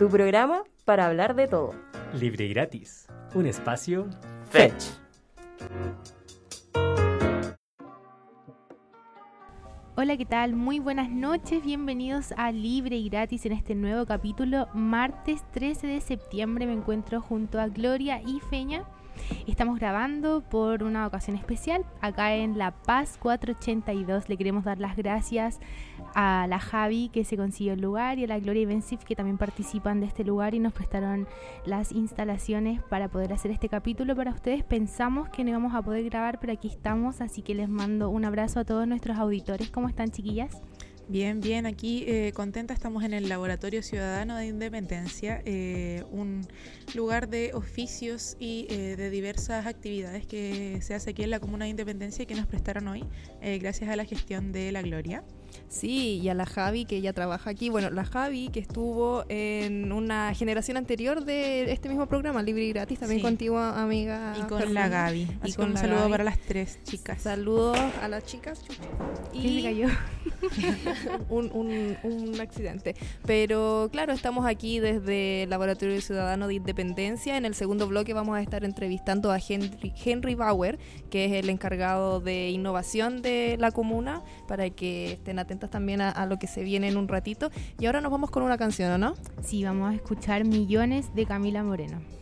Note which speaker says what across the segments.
Speaker 1: tu programa para hablar de todo.
Speaker 2: Libre y gratis. Un espacio
Speaker 1: Fetch.
Speaker 3: Hola, ¿qué tal? Muy buenas noches, bienvenidos a Libre y Gratis en este nuevo capítulo. Martes 13 de septiembre me encuentro junto a Gloria y Feña Estamos grabando por una ocasión especial acá en La Paz 482. Le queremos dar las gracias a la Javi que se consiguió el lugar y a la Gloria y Bensif que también participan de este lugar y nos prestaron las instalaciones para poder hacer este capítulo para ustedes. Pensamos que no íbamos a poder grabar, pero aquí estamos, así que les mando un abrazo a todos nuestros auditores. ¿Cómo están, chiquillas?
Speaker 4: Bien, bien, aquí eh, contenta estamos en el Laboratorio Ciudadano de Independencia, eh, un lugar de oficios y eh, de diversas actividades que se hace aquí en la Comuna de Independencia y que nos prestaron hoy, gracias a la gestión de la Gloria.
Speaker 5: Sí, y a la Javi que ya trabaja aquí. Bueno, la Javi que estuvo en una generación anterior de este mismo programa, Libre y Gratis, también contigo, amiga.
Speaker 4: Y con la Gaby. y con un saludo para las tres chicas.
Speaker 5: Saludos a las chicas.
Speaker 3: Y cayó?
Speaker 5: un, un, un, accidente. Pero claro, estamos aquí desde el Laboratorio Ciudadano de Independencia. En el segundo bloque vamos a estar entrevistando a Henry, Henry Bauer, que es el encargado de innovación de la comuna, para que estén atentas también a, lo que se viene en un ratito. Y ahora nos vamos con una canción, ¿o no?
Speaker 3: Sí, vamos a escuchar Millones de Camila Moreno.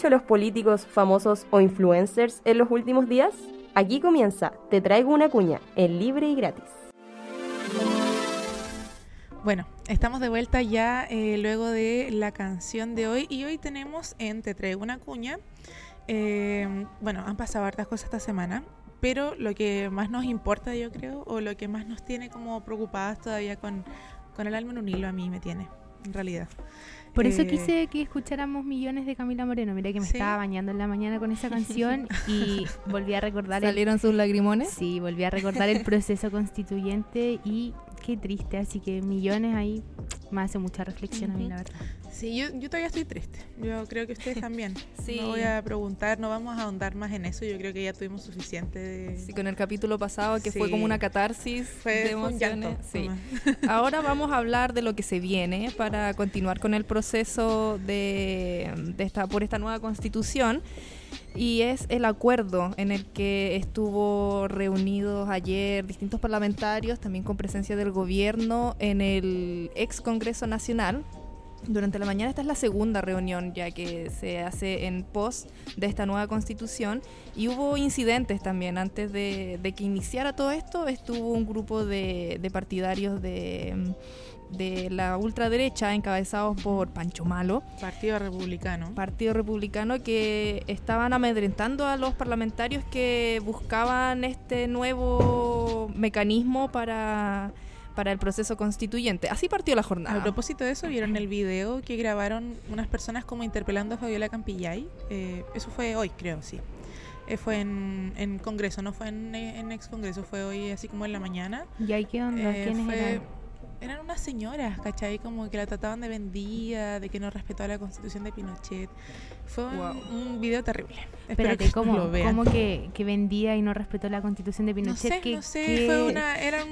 Speaker 1: ¿Qué han dicho los políticos famosos o influencers en los últimos días? Aquí comienza Te traigo una cuña, en libre y gratis.
Speaker 4: Bueno, estamos de vuelta ya eh, luego de la canción de hoy y hoy tenemos en Te traigo una cuña. Eh, bueno, han pasado hartas cosas esta semana, pero lo que más nos importa yo creo, o lo que más nos tiene como preocupadas todavía con, con el alma en un hilo a mí me tiene, en realidad.
Speaker 6: Por eso
Speaker 4: Eh,
Speaker 6: quise que escucháramos Millones de Camila Moreno. Mira que me
Speaker 4: Sí.
Speaker 6: estaba bañando en la mañana con esa canción y volví a recordar el,
Speaker 5: ¿Salieron sus lagrimones?
Speaker 6: sí, volví a recordar el proceso constituyente y qué triste, así que Millones ahí me hace mucha reflexión a mí, la verdad.
Speaker 4: Sí, yo, yo todavía estoy triste. Yo creo que ustedes también.
Speaker 5: Sí.
Speaker 4: No voy a preguntar, no vamos a ahondar más en eso. Yo creo que ya tuvimos suficiente de...
Speaker 5: Sí, con el capítulo pasado que fue como una catarsis
Speaker 4: Fue
Speaker 5: de
Speaker 4: un
Speaker 5: emociones.
Speaker 4: llanto.
Speaker 5: Sí. Ahora vamos a hablar de lo que se viene para continuar con el proceso de, de esta, por esta nueva constitución y es el acuerdo en el que estuvo reunidos ayer distintos parlamentarios, también con presencia del gobierno en el ex Congreso Nacional. Durante la mañana esta es la segunda reunión ya que se hace en pos de esta nueva constitución y hubo incidentes también. Antes de, de que iniciara todo esto estuvo un grupo de, de partidarios de, de la ultraderecha encabezados por Pancho Malo,
Speaker 4: Partido Republicano.
Speaker 5: Partido Republicano, que estaban amedrentando a los parlamentarios que buscaban este nuevo mecanismo para, para el proceso constituyente. Así partió la
Speaker 4: A
Speaker 5: jornada.
Speaker 4: propósito de eso, ¿vieron el video que grabaron unas personas como interpelando a Fabiola Campillay? Eh, eso fue hoy, creo, sí. Eh, fue en, en Congreso, no fue en, en ex Congreso, fue hoy así como en la mañana.
Speaker 6: ¿Y ahí qué onda?
Speaker 4: Eh,
Speaker 6: ¿Quiénes
Speaker 4: fue-
Speaker 6: eran?
Speaker 4: Eran unas señoras, ¿cachai? Como que la trataban de vendida, de que no respetaba la constitución de Pinochet. Fue un-
Speaker 5: Wow.
Speaker 4: un, video terrible.
Speaker 6: Espérate,
Speaker 4: que
Speaker 6: ¿cómo,
Speaker 4: lo vean.
Speaker 6: cómo que, que vendía y no respetó la constitución de
Speaker 4: No
Speaker 6: Pinochet?
Speaker 4: sé,
Speaker 6: ¿Qué-
Speaker 4: no sé,
Speaker 6: qué-
Speaker 4: fue una... Eran,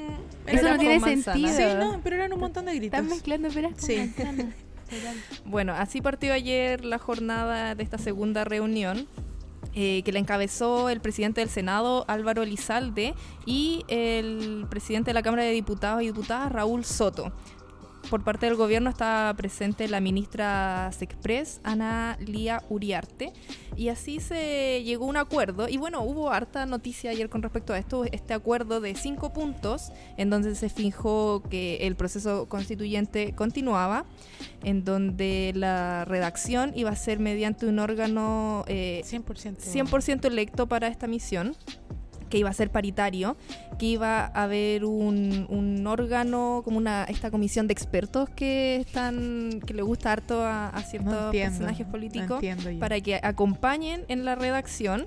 Speaker 6: Eso
Speaker 4: eran-
Speaker 6: no tiene
Speaker 5: manzana.
Speaker 6: sentido.
Speaker 4: Sí, no, pero eran un montón de gritos.
Speaker 6: Están mezclando peras con
Speaker 4: Sí.
Speaker 6: manzanas.
Speaker 5: Bueno, así partió ayer la jornada de esta segunda reunión. Eh, que la encabezó el presidente del Senado, Álvaro Elizalde, y el presidente de la Cámara de Diputados y Diputadas, Raúl Soto. Por parte del gobierno está presente la ministra Sexpress, Ana Lía Uriarte, y así se llegó a un acuerdo. Y bueno, hubo harta noticia ayer con respecto a esto, este acuerdo de cinco puntos, en donde se fijó que el proceso constituyente continuaba, en donde la redacción iba a ser mediante un órgano eh,
Speaker 4: 100%.
Speaker 5: 100% electo para esta misión, que iba a ser paritario, que iba a haber un, un órgano, como una esta comisión de expertos que están que le gusta harto a, a ciertos
Speaker 4: No entiendo,
Speaker 5: personajes políticos para que acompañen en la redacción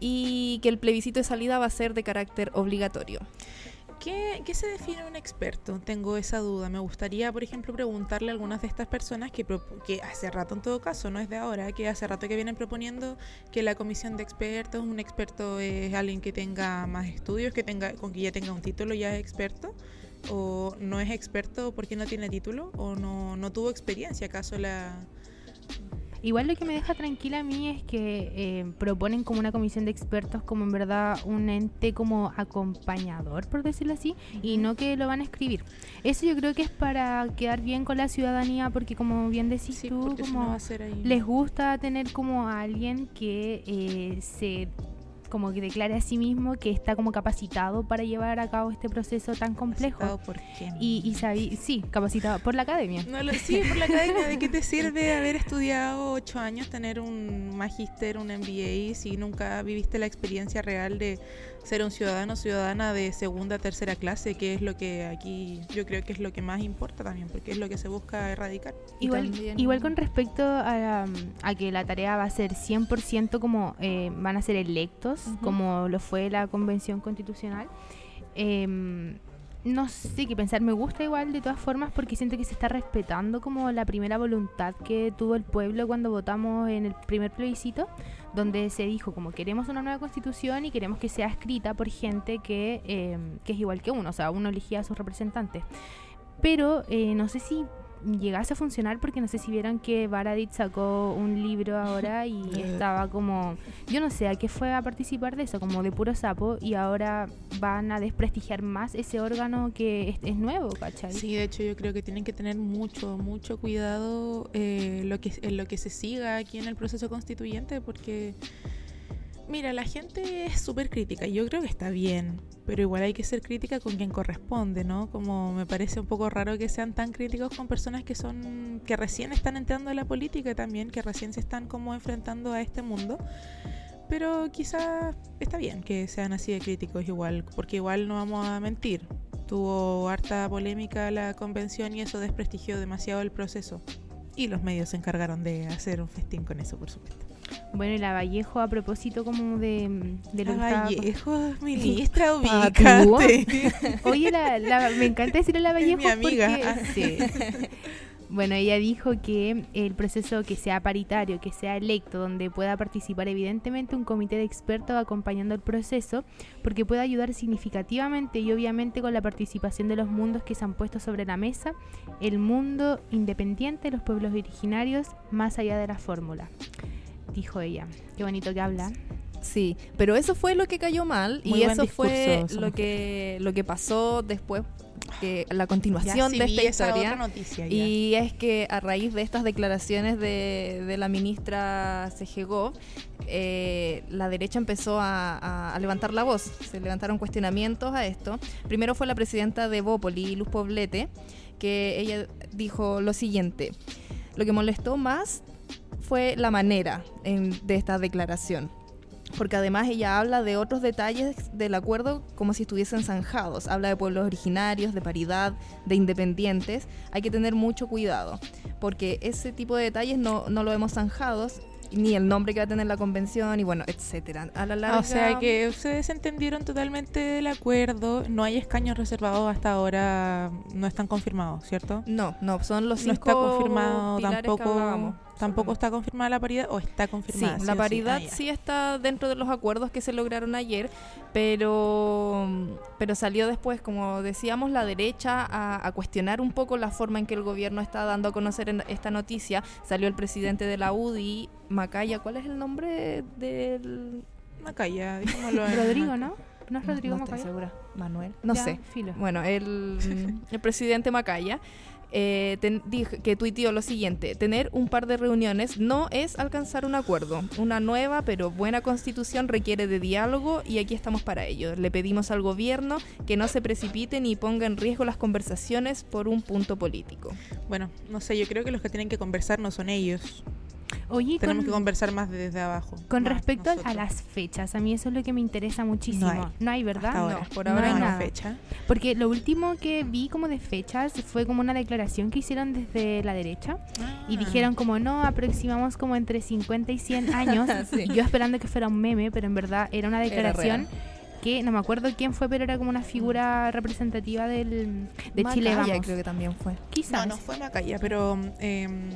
Speaker 5: y que el plebiscito de salida va a ser de carácter obligatorio.
Speaker 4: ¿Qué, qué se define un experto? Tengo esa duda. Me gustaría, por ejemplo, preguntarle a algunas de estas personas que, que hace rato, en todo caso, no es de ahora, que hace rato que vienen proponiendo que la comisión de expertos, un experto es alguien que tenga más estudios, que tenga, con que ya tenga un título, ya es experto, o no es experto porque no tiene título, o no, no tuvo experiencia, acaso la...
Speaker 6: Igual lo que me deja tranquila a mí es que eh, proponen como una comisión de expertos como en verdad un ente como acompañador, por decirlo así, y no que lo van a escribir. Eso yo creo que es para quedar bien con la ciudadanía porque como bien decís
Speaker 4: Sí,
Speaker 6: tú,
Speaker 4: no
Speaker 6: como les gusta tener como a alguien que eh, se como que declare a sí mismo que está como capacitado para llevar a cabo este proceso tan complejo.
Speaker 4: ¿Capacitado ¿Por quién?
Speaker 6: Y, y sabí- sí, capacitado por la academia.
Speaker 4: No lo, sí, por la academia. ¿De qué te sirve haber estudiado ocho años, tener un magíster, un MBA, si nunca viviste la experiencia real de ser un ciudadano o ciudadana de segunda, tercera clase, que es lo que aquí yo creo que es lo que más importa también, porque es lo que se busca erradicar.
Speaker 6: Igual,
Speaker 5: también-
Speaker 6: igual con respecto a, a que la tarea va a ser 100% como eh, van a ser electos,
Speaker 5: Ujú.
Speaker 6: como lo fue la Convención Constitucional, em, no sé qué pensar. Me gusta igual de todas formas porque siento que se está respetando como la primera voluntad que tuvo el pueblo cuando votamos en el primer plebiscito, donde se dijo como queremos una nueva constitución y queremos que sea escrita por gente que, em, que es igual que uno, o sea, uno elegía a sus representantes. Pero eh, no sé si llegase a funcionar porque no sé si vieron que Baradit sacó un libro ahora y estaba como, yo no sé a qué fue a participar de eso, como de puro sapo y ahora van a desprestigiar más ese órgano que es, es nuevo, ¿cachai?
Speaker 4: Sí, de hecho yo creo que tienen que tener mucho, mucho cuidado eh, lo que, en lo que se siga aquí en el proceso constituyente porque... Mira, la gente es súper crítica yo creo que está bien, pero igual hay que ser crítica con quien corresponde, ¿no? Como me parece un poco raro que sean tan críticos con personas que son que recién están entrando en la política también, que recién se están como enfrentando a este mundo. Pero quizá está bien que sean así de críticos igual, porque igual no vamos a mentir. Tuvo harta polémica la convención y eso desprestigió demasiado el proceso. Y los medios se encargaron de hacer un festín con eso, por supuesto.
Speaker 6: Bueno, y la Vallejo a propósito como de, de lo que
Speaker 4: La
Speaker 6: estaba-
Speaker 4: Vallejo, ministra,
Speaker 6: Patúa.
Speaker 4: ubícate.
Speaker 6: Oye, la, la- me encanta decirle a la
Speaker 4: Es
Speaker 6: Vallejo
Speaker 4: mi amiga.
Speaker 6: porque-
Speaker 4: Ah.
Speaker 6: sí. Bueno, ella dijo que el proceso que sea paritario, que sea electo, donde pueda participar evidentemente un comité de expertos acompañando el proceso, porque puede ayudar significativamente y obviamente con la participación de los mundos que se han puesto sobre la mesa, el mundo independiente de los pueblos originarios, más allá de la fórmula. Dijo ella. Qué bonito que habla.
Speaker 5: Sí, pero eso fue lo que cayó mal
Speaker 4: Muy
Speaker 5: y eso fue
Speaker 4: discurso,
Speaker 5: lo que lo que pasó después que la
Speaker 4: Ya
Speaker 5: continuación
Speaker 4: sí
Speaker 5: de
Speaker 4: vi
Speaker 5: esta
Speaker 4: esa
Speaker 5: historia.
Speaker 4: otra noticia.
Speaker 5: Y es que a raíz de estas declaraciones de, de la ministra Sejegov, eh, la derecha empezó a, a- a levantar la voz. Se levantaron cuestionamientos a esto. Primero fue la presidenta de Bópoli, Luz Poblete, que ella dijo lo siguiente. Lo que molestó más fue la manera en- de esta declaración. Porque además ella habla de otros detalles del acuerdo como si estuviesen zanjados. Habla de pueblos originarios, de paridad, de independientes. Hay que tener mucho cuidado, porque ese tipo de detalles no, no lo vemos zanjados, ni el nombre que va a tener la convención, y bueno, etcétera. A la larga...
Speaker 4: O sea que ustedes entendieron totalmente del acuerdo. No hay escaños reservados hasta ahora. No están confirmados, ¿cierto?
Speaker 5: No, no, son los
Speaker 4: No
Speaker 5: cinco
Speaker 4: está confirmado
Speaker 5: pilares
Speaker 4: tampoco. Tampoco está confirmada la paridad o está
Speaker 5: Sí,
Speaker 4: confirmada.
Speaker 5: la
Speaker 4: o sí?
Speaker 5: paridad
Speaker 4: Ah,
Speaker 5: sí está dentro de los acuerdos que se lograron ayer, pero, pero salió después, como decíamos, la derecha a, a cuestionar un poco la forma en que el gobierno está dando a conocer en- esta noticia. Salió el presidente de la UDI, Macaya, ¿cuál es el nombre del...?
Speaker 4: Macaya, dejémoslo en-
Speaker 6: Rodrigo, ¿no? ¿No es Rodrigo
Speaker 5: no estoy
Speaker 6: Macaya?
Speaker 5: segura. Manuel. No
Speaker 6: Ya,
Speaker 5: sé.
Speaker 6: filo.
Speaker 5: Bueno, el, el presidente Macaya eh, ten- que tuiteó lo siguiente: tener un par de reuniones no es alcanzar un acuerdo. Una nueva pero buena constitución requiere de diálogo y aquí estamos para ello. Le pedimos al gobierno que no se precipite ni ponga en riesgo las conversaciones por un punto político.
Speaker 4: Bueno, no sé, yo creo que los que tienen que conversar no son ellos.
Speaker 6: Oye,
Speaker 4: Tenemos
Speaker 6: con,
Speaker 4: que conversar más desde abajo.
Speaker 6: con
Speaker 4: más
Speaker 6: respecto a- a
Speaker 4: nosotros.
Speaker 6: las fechas, a mí eso es lo que me interesa muchísimo.
Speaker 4: No
Speaker 6: No
Speaker 4: hay.
Speaker 6: hay, ¿verdad?
Speaker 4: Hasta ahora.
Speaker 5: No, por ahora
Speaker 6: hay
Speaker 4: no hay
Speaker 6: nada.
Speaker 4: fecha.
Speaker 6: Porque lo último que vi como de fechas fue como una declaración que hicieron desde la derecha y
Speaker 4: Ah.
Speaker 6: dijeron como no, aproximamos como entre 50 y 100 años.
Speaker 5: Sí.
Speaker 6: Y yo esperando que fuera un meme, pero en verdad era una declaración que no me acuerdo quién fue, pero era como una figura representativa del, de Chile,
Speaker 5: Macaya
Speaker 6: vamos.
Speaker 5: creo que también fue.
Speaker 6: Quizás.
Speaker 4: No, no fue Macaya, pero em,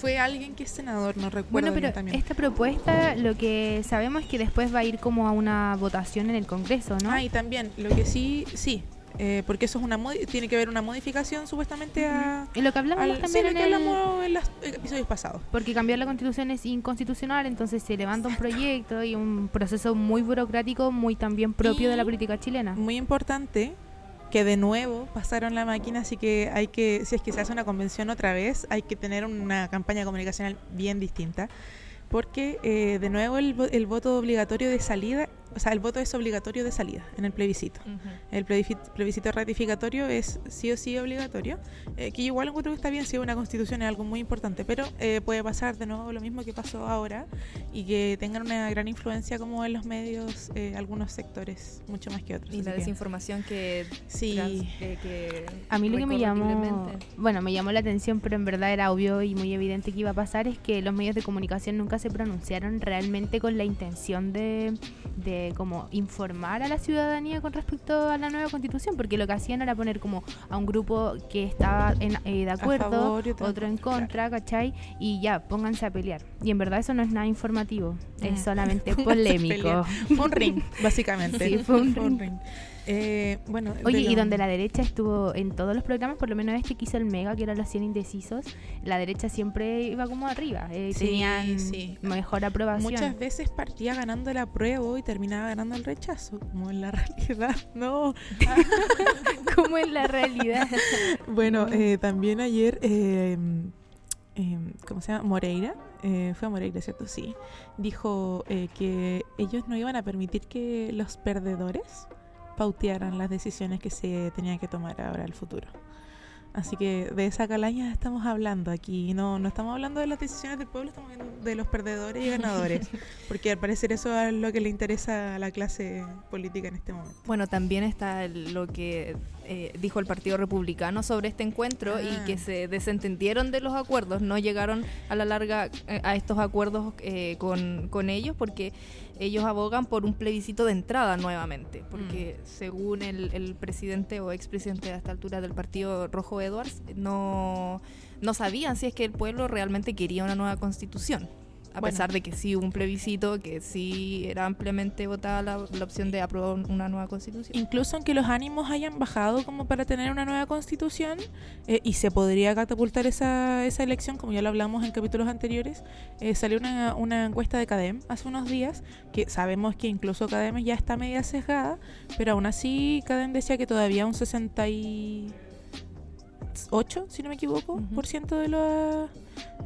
Speaker 4: fue alguien que es senador, no recuerdo
Speaker 6: Bueno, pero
Speaker 4: también.
Speaker 6: esta propuesta lo que sabemos es que después va a ir como a una votación en el Congreso, ¿no?
Speaker 4: Ah, y también, lo que sí, sí, eh, porque eso es una tiene que haber una modificación supuestamente a...
Speaker 6: Y lo que hablamos
Speaker 4: al- sí,
Speaker 6: también
Speaker 4: lo
Speaker 6: en
Speaker 4: que
Speaker 6: el-
Speaker 4: hablamos en los episodios pasados.
Speaker 6: Porque cambiar la constitución es inconstitucional, entonces se levanta un proyecto y un proceso muy burocrático, muy también propio de la
Speaker 4: Y-
Speaker 6: política chilena.
Speaker 4: Muy importante que de nuevo pasaron la máquina, así que hay que, si es que se hace una convención otra vez, hay que tener una campaña comunicacional bien distinta. Porque eh, de nuevo el, el voto obligatorio de salida, o sea, el voto es obligatorio de salida en el plebiscito. El plebiscito, plebiscito ratificatorio es sí o sí obligatorio, eh, que yo igual encuentro que está bien si una constitución es algo muy importante, pero eh, puede pasar de nuevo lo mismo que pasó ahora y que tengan una gran influencia como en los medios eh, algunos sectores, mucho más que otros.
Speaker 5: Y la
Speaker 4: que-
Speaker 5: desinformación que...
Speaker 4: Sí.
Speaker 5: trans- que- que
Speaker 6: A mí lo que me llamó, bueno, me llamó la atención, pero en verdad era obvio y muy evidente que iba a pasar, es que los medios de comunicación nunca se pronunciaron realmente con la intención de, de como informar a la ciudadanía con respecto a la nueva constitución, porque lo que hacían era poner como a un grupo que estaba en- eh, de acuerdo,
Speaker 4: favor otro en contra,
Speaker 6: ¿cachai? Y ya, pónganse a pelear. Y en verdad eso no es nada informativo, es solamente
Speaker 4: Pónganse a
Speaker 6: polémico.
Speaker 4: Fue un ring, básicamente.
Speaker 6: Sí, fue un ring.
Speaker 4: Eh, bueno,
Speaker 6: Oye, y
Speaker 4: lo-
Speaker 6: donde la derecha estuvo en todos los programas, por lo menos este que hizo el Mega, que eran los 100 indecisos, la derecha siempre iba como arriba. eh,
Speaker 4: Sí,
Speaker 6: tenían
Speaker 4: sí.
Speaker 6: mejor aprobación.
Speaker 4: Muchas veces partía ganando el apruebo y terminaba ganando el rechazo, como en la realidad, no.
Speaker 6: como en la realidad.
Speaker 4: Bueno, eh, también ayer, eh, eh, ¿cómo se llama? Moreira, eh, fue Moreira, ¿cierto? Sí. Dijo eh, que ellos no iban a permitir que los perdedores pautearan las decisiones que se tenían que tomar ahora al futuro. Así que de esa calaña estamos hablando aquí. No, no estamos hablando de las decisiones del pueblo, estamos hablando de los perdedores y ganadores. Porque al parecer eso es lo que le interesa a la clase política en este momento.
Speaker 5: Bueno, también está el- lo que eh, dijo el Partido Republicano sobre este encuentro
Speaker 4: Ah.
Speaker 5: y que se desentendieron de los acuerdos, no llegaron a la larga eh, a estos acuerdos eh, con, con ellos porque ellos abogan por un plebiscito de entrada nuevamente, porque según el, el presidente o expresidente a esta altura del Partido Rojo Edwards, no, no sabían si es que el pueblo realmente quería una nueva constitución. A
Speaker 4: Bueno.
Speaker 5: pesar de que sí hubo un plebiscito, que sí era ampliamente votada la, la opción de aprobar una nueva constitución.
Speaker 4: incluso aunque los ánimos hayan bajado como para tener una nueva constitución eh, y se podría catapultar esa, esa elección, como ya lo hablamos en capítulos anteriores, eh, salió una, una encuesta de CADEM hace unos días, que sabemos que incluso CADEM ya está media sesgada, pero aún así CADEM decía que todavía un 68, si no me equivoco, por ciento de, la-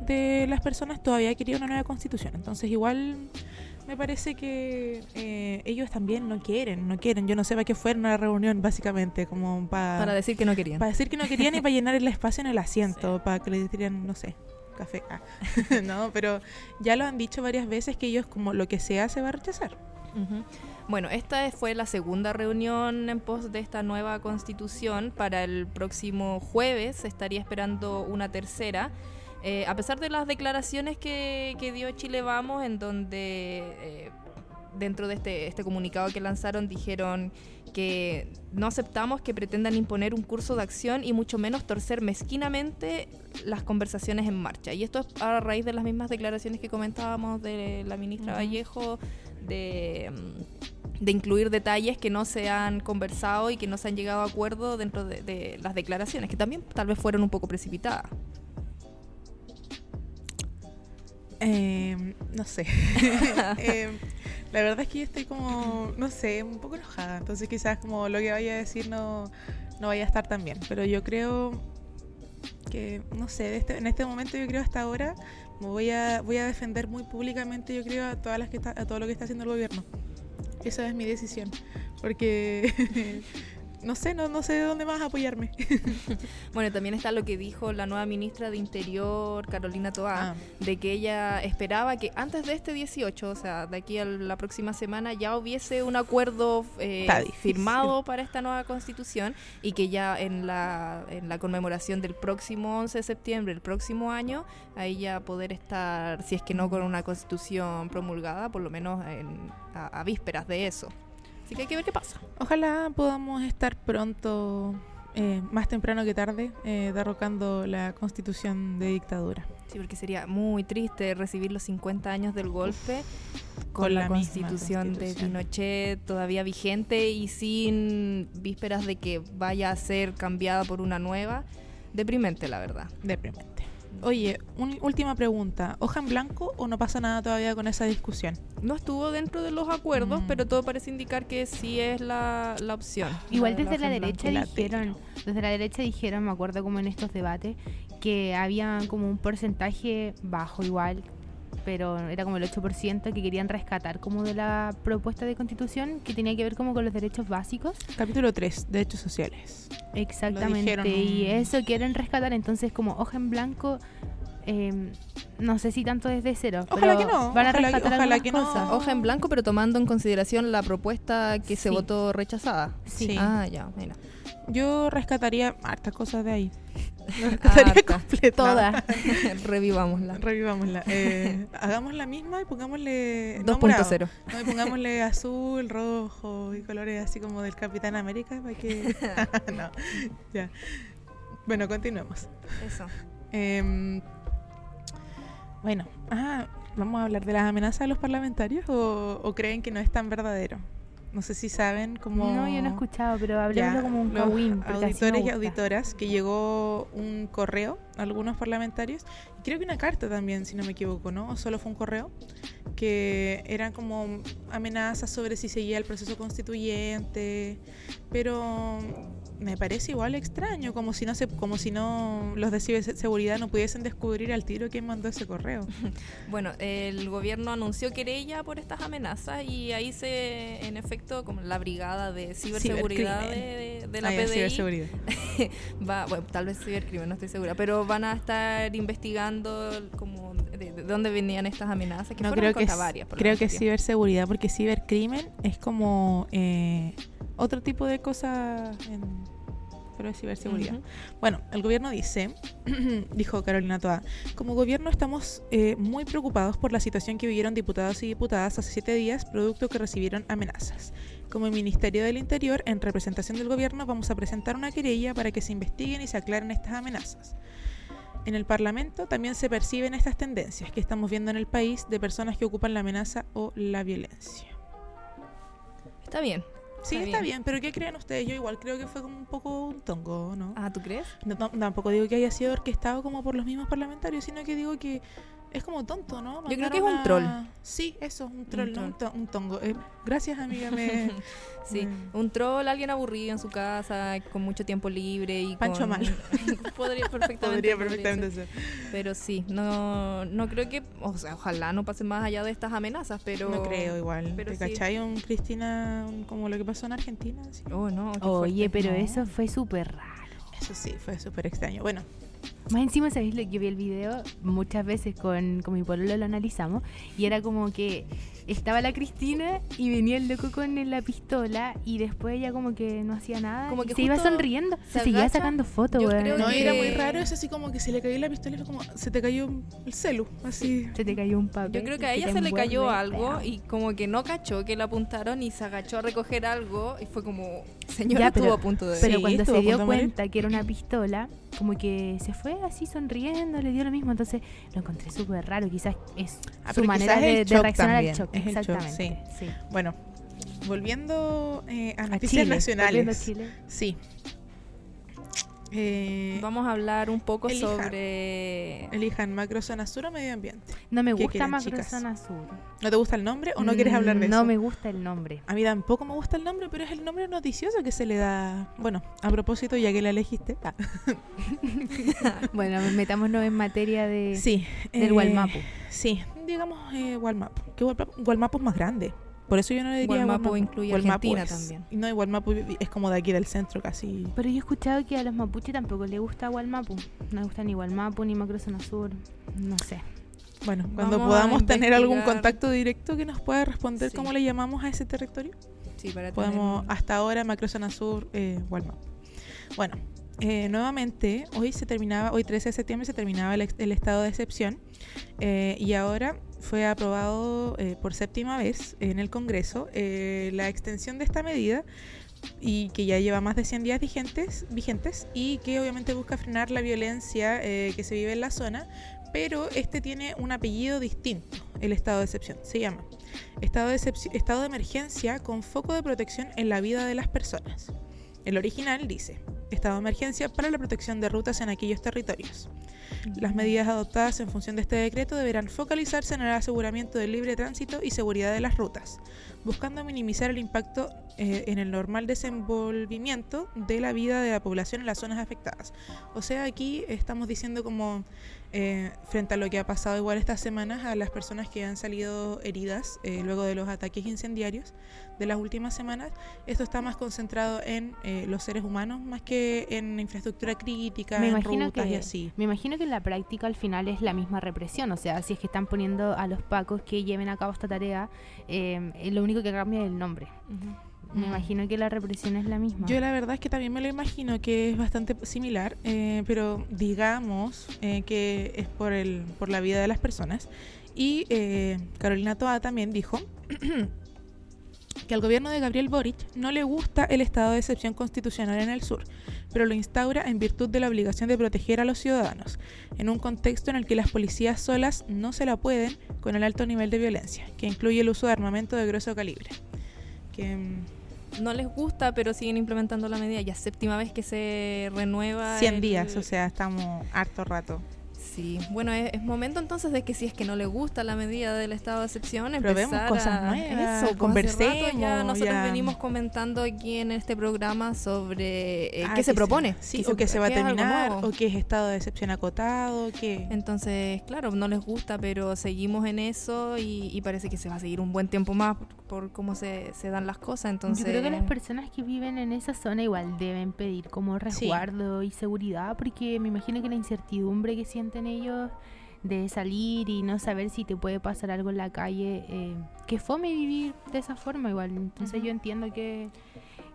Speaker 4: de las personas todavía quería una nueva constitución. Entonces igual me parece que eh, ellos también no quieren, no quieren. Yo no sé para qué fueron a la reunión, básicamente, como pa-
Speaker 5: Para decir que no querían.
Speaker 4: para decir que no querían y para llenar el espacio en el asiento, para que le dieran, no sé, café. Ah. no, pero ya lo han dicho varias veces que ellos, como lo que sea, se va a rechazar.
Speaker 5: Ujú. Bueno, esta fue la segunda reunión en pos de esta nueva constitución. Para el próximo jueves se estaría esperando una tercera. Eh, a pesar de las declaraciones que, que dio Chile Vamos, en donde eh, dentro de este, este comunicado que lanzaron dijeron que no aceptamos que pretendan imponer un curso de acción y mucho menos torcer mezquinamente las conversaciones en marcha. Y esto es a raíz de las mismas declaraciones que comentábamos de la ministra. Vallejo de, mm, de incluir detalles que no se han conversado y que no se han llegado a acuerdo dentro de, de las declaraciones, que también tal vez fueron un poco precipitadas.
Speaker 4: Eh, no sé. Eh, la verdad es que yo estoy como, no sé, un poco enojada. Entonces quizás como lo que vaya a decir no, no vaya a estar tan bien. Pero yo creo que, no sé, este- en este momento yo creo hasta ahora me voy a, voy a defender muy públicamente, yo creo, a, todas las que está, a todo lo que está haciendo el gobierno. Esa es mi decisión. Porque, no sé, no, no sé de dónde más apoyarme.
Speaker 5: Bueno, también está lo que dijo la nueva ministra de Interior, Carolina Toá,
Speaker 4: Ah.
Speaker 5: de que ella esperaba que antes de este 18, o sea, de aquí a la próxima semana, ya hubiese un acuerdo eh, firmado para esta nueva constitución y que ya en la, en la conmemoración del próximo 11 de septiembre, el próximo año, ahí ya poder estar, si es que no con una constitución promulgada, por lo menos en- a, a vísperas de eso. Así que hay que ver qué pasa.
Speaker 4: Ojalá podamos estar pronto, eh, más temprano que tarde, eh, derrocando la constitución de dictadura.
Speaker 5: Sí, porque sería muy triste recibir los 50 años del golpe con,
Speaker 4: con
Speaker 5: la,
Speaker 4: la misma
Speaker 5: constitución, de
Speaker 4: constitución.
Speaker 5: Pinochet todavía vigente y sin vísperas de que vaya a ser cambiada por una nueva. Deprimente, la verdad.
Speaker 4: Deprimente. Oye, una última pregunta. ¿Hoja en blanco o no pasa nada todavía con esa discusión?
Speaker 5: No estuvo dentro de los acuerdos,
Speaker 4: Mm.
Speaker 5: pero todo parece indicar que sí es la, la opción.
Speaker 6: Igual
Speaker 4: de
Speaker 6: desde la
Speaker 4: en
Speaker 6: derecha
Speaker 4: blanco, la
Speaker 6: dijeron, desde la derecha dijeron, me acuerdo como en estos debates, que había como un porcentaje bajo igual, pero era como el 8% que querían rescatar como de la propuesta de constitución que tenía que ver como con los derechos básicos.
Speaker 4: Capítulo 3, Derechos Sociales.
Speaker 6: Exactamente,
Speaker 4: dijeron,
Speaker 6: y eso quieren rescatar, entonces como hoja en blanco, eh, no sé si tanto desde cero,
Speaker 4: Ojalá
Speaker 6: pero
Speaker 4: que no,
Speaker 6: van a
Speaker 4: ojalá que-
Speaker 6: rescatar
Speaker 4: ojalá
Speaker 6: algunas
Speaker 4: que no.
Speaker 6: cosas.
Speaker 5: Hoja en blanco, pero tomando en consideración la propuesta que se
Speaker 6: Sí.
Speaker 5: votó rechazada.
Speaker 6: Sí.
Speaker 4: Sí.
Speaker 5: Ah, ya, mira.
Speaker 4: Yo rescataría hartas cosas de ahí. Rescataría
Speaker 5: Harta.
Speaker 4: completa.
Speaker 6: Todas.
Speaker 5: Revivámosla.
Speaker 4: Revivámosla. Eh, hagamos la misma y pongámosle. no morado.
Speaker 5: 2.0.
Speaker 4: No, y pongámosle azul, rojo y colores así como del Capitán América para que. no, ya. Bueno, continuemos.
Speaker 5: Eso.
Speaker 4: Em, bueno, ah, ¿vamos a hablar de las amenazas de los parlamentarios o, o creen que no es tan verdadero? No sé si saben cómo...
Speaker 6: No, yo no he escuchado, pero hablemoslo
Speaker 4: Ya,
Speaker 6: como un me
Speaker 4: auditores y auditoras que llegó un correo a algunos parlamentarios y creo que una carta también si no me equivoco no o solo fue un correo que eran como amenazas sobre si seguía el proceso constituyente pero me parece igual extraño como si no se como si no los de ciberseguridad no pudiesen descubrir al tiro quién mandó ese correo.
Speaker 5: Bueno, el gobierno anunció querella por estas amenazas y ahí se, en efecto, como la brigada de ciberseguridad de, de- de la
Speaker 4: Ah, ya,
Speaker 5: PDI va, bueno, tal vez cibercrimen, no estoy segura, pero van a estar investigando como de, de dónde venían estas amenazas, que
Speaker 4: no
Speaker 5: fueron
Speaker 4: creo que
Speaker 5: varias.
Speaker 4: creo que ciberseguridad porque cibercrimen es como eh, otro tipo de cosa en, pero es ciberseguridad
Speaker 5: Ujú.
Speaker 4: Bueno, el gobierno dice, dijo Carolina Toa, como gobierno estamos eh, muy preocupados por la situación que vivieron diputados y diputadas hace siete días, producto que recibieron amenazas. Como Ministerio del Interior, en representación del gobierno, vamos a presentar una querella para que se investiguen y se aclaren estas amenazas. En el Parlamento también se perciben estas tendencias que estamos viendo en el país de personas que ocupan la amenaza o la violencia.
Speaker 5: Está bien.
Speaker 4: Sí,
Speaker 5: Está
Speaker 4: está
Speaker 5: bien.
Speaker 4: bien, pero ¿qué creen ustedes? Yo igual creo que fue como un poco un tongo, ¿no?
Speaker 5: Ah, ¿tú crees?
Speaker 4: No, no, tampoco digo que haya sido orquestado como por los mismos parlamentarios, sino que digo que es como tonto, ¿no?
Speaker 5: Yo creo
Speaker 4: Mandar
Speaker 5: que es un
Speaker 4: una-
Speaker 5: troll.
Speaker 4: Sí, eso, un troll, no
Speaker 5: troll.
Speaker 4: un, to- un tongo. Eh, gracias, amiga. Me...
Speaker 5: Sí,
Speaker 4: Mm.
Speaker 5: un troll, alguien aburrido en su casa, con mucho tiempo libre y
Speaker 4: Pancho
Speaker 5: con...
Speaker 4: Malo.
Speaker 5: podría perfectamente,
Speaker 4: Podría perfectamente
Speaker 5: ser. Pero sí, no, no creo que, o sea, ojalá no pase más allá de estas amenazas, pero...
Speaker 4: No creo igual.
Speaker 5: pero
Speaker 4: ¿Te
Speaker 5: sí.
Speaker 4: cachai un Cristina, un- como lo que pasó en Argentina? Sí.
Speaker 5: Oh, no,
Speaker 6: Oye,
Speaker 5: fuerte.
Speaker 6: pero
Speaker 4: No.
Speaker 6: eso fue súper raro.
Speaker 4: Eso sí, fue súper extraño. Bueno,
Speaker 6: Más encima, ¿sabéis lo que yo vi el video? Muchas veces con, con mi pololo lo analizamos y era como que estaba la Cristina y venía el loco con la pistola y después ella como que no hacía nada
Speaker 5: Como
Speaker 6: y
Speaker 5: que
Speaker 6: se iba sonriendo,
Speaker 5: se
Speaker 6: se seguía sacando fotos,
Speaker 5: Yo
Speaker 6: weón.
Speaker 5: creo
Speaker 4: no,
Speaker 5: que-
Speaker 4: era muy raro. Es así como que se le cayó la pistola y fue como, se te cayó el celu, así.
Speaker 6: Se te cayó un papel.
Speaker 5: Yo creo que a ella se le cayó algo y como que no cachó que la apuntaron y se agachó a recoger algo y fue como, señora,
Speaker 6: Ya,
Speaker 5: estuvo
Speaker 6: pero-
Speaker 5: a punto de...
Speaker 6: Pero
Speaker 4: Sí,
Speaker 6: cuando se dio cuenta que era una pistola, como que se fue así sonriendo, le dio lo mismo. Entonces lo encontré súper raro. Quizás es
Speaker 4: Ah,
Speaker 6: su manera de, reaccionar
Speaker 4: también,
Speaker 6: al shock, Exactamente. sí.
Speaker 4: Bueno, volviendo eh, a
Speaker 6: A
Speaker 4: noticias
Speaker 6: Chile,
Speaker 4: nacionales.
Speaker 6: Chile.
Speaker 4: Sí. Eh,
Speaker 5: Vamos a hablar un poco
Speaker 4: Elijan.
Speaker 5: sobre...
Speaker 4: elijan macrozona sur o medio ambiente.
Speaker 6: No me
Speaker 4: ¿Qué
Speaker 6: gusta Macrozona Sur.
Speaker 4: ¿No te gusta el nombre o no quieres hablar de
Speaker 6: Mm,
Speaker 4: eso?
Speaker 6: No me gusta el nombre.
Speaker 4: A mí tampoco me gusta el nombre, pero es el nombre noticioso que se le da. Bueno, a propósito, ya que la elegiste. ah,
Speaker 6: Bueno, metámonos en materia de,
Speaker 4: sí.
Speaker 6: del
Speaker 4: eh. Sí, digamos eh, Gualmapu. Que es más grande. Por eso yo no le diría
Speaker 5: Gualmapu incluye Argentina
Speaker 4: es-
Speaker 5: también.
Speaker 4: No, y Gualmapu es como de aquí del centro casi.
Speaker 6: Pero yo he escuchado que a los mapuches tampoco les gusta Gualmapu. No les gusta ni Gualmapu ni Macrozona Sur. No sé.
Speaker 4: Bueno, cuando
Speaker 5: Vamos
Speaker 4: podamos tener algún contacto directo que nos pueda responder
Speaker 5: Sí.
Speaker 4: cómo le llamamos a ese territorio.
Speaker 5: Sí, para
Speaker 4: Podemos,
Speaker 5: tener-
Speaker 4: hasta ahora, Macrozona Sur, eh, Gualmapu. Bueno, eh, nuevamente, hoy se terminaba, hoy 13 de septiembre se terminaba el, ex- el estado de excepción eh, y ahora fue aprobado eh, por séptima vez en el Congreso eh, la extensión de esta medida y que ya lleva más de 100 días vigentes, vigentes y que obviamente busca frenar la violencia eh, que se vive en la zona, pero este tiene un apellido distinto, el estado de excepción. Se llama estado de, estado de emergencia con foco de protección en la vida de las personas. El original dice, estado de emergencia para la protección de rutas en aquellos territorios. Las medidas adoptadas en función de este decreto deberán focalizarse en el aseguramiento del libre tránsito y seguridad de las rutas, buscando minimizar el impacto eh, en el normal desenvolvimiento de la vida de la población en las zonas afectadas. O sea, aquí estamos diciendo como eh, frente a lo que ha pasado igual estas semanas a las personas que han salido heridas eh, luego de los ataques incendiarios de las últimas semanas, esto está más concentrado en eh, los seres humanos más que en infraestructura crítica,
Speaker 6: Me
Speaker 4: en
Speaker 6: imagino
Speaker 4: rutas y
Speaker 6: que-
Speaker 4: así.
Speaker 6: Me imagino que en la práctica al final es la misma represión. O sea, si es que están poniendo a los pacos que lleven a cabo esta tarea, eh, lo único que cambia es el nombre. Me imagino que la represión es la misma.
Speaker 4: Yo la verdad es que también me lo imagino que es bastante similar, eh, pero digamos eh, que es por, el, por la vida de las personas. Y eh, Carolina Toa también dijo que al gobierno de Gabriel Boric no le gusta el estado de excepción constitucional en el sur, pero lo instaura en virtud de la obligación de proteger a los ciudadanos, en un contexto en el que las policías solas no se la pueden con el alto nivel de violencia, que incluye el uso de armamento de grueso calibre. que mm,
Speaker 5: no les gusta, pero siguen implementando la medida. Ya séptima vez que se renueva.
Speaker 4: 100
Speaker 5: el-
Speaker 4: días, o sea, estamos harto rato.
Speaker 5: Sí, bueno, es, es momento entonces de que si es que no les gusta la medida del estado de excepción,
Speaker 4: Probemos
Speaker 5: empezar
Speaker 4: cosas
Speaker 5: a-
Speaker 4: nuevas,
Speaker 5: eso, pues, hace rato ya
Speaker 4: conversemos,
Speaker 5: nosotros
Speaker 4: ya.
Speaker 5: venimos comentando aquí en este programa sobre eh,
Speaker 4: Ah,
Speaker 5: qué se propone.
Speaker 4: Sí, o que se va a
Speaker 5: qué
Speaker 4: terminar, o que es estado de excepción acotado, que...
Speaker 5: Entonces, claro, no les gusta, pero seguimos en eso y, y parece que se va a seguir un buen tiempo más por, por cómo se, se dan las cosas. Entonces,
Speaker 6: Yo creo que las personas que viven en esa zona igual deben pedir como resguardo y seguridad porque me imagino que la incertidumbre que sienten ellos de salir y no saber si te puede pasar algo en la calle, eh, que fome vivir de esa forma igual. Entonces yo entiendo que,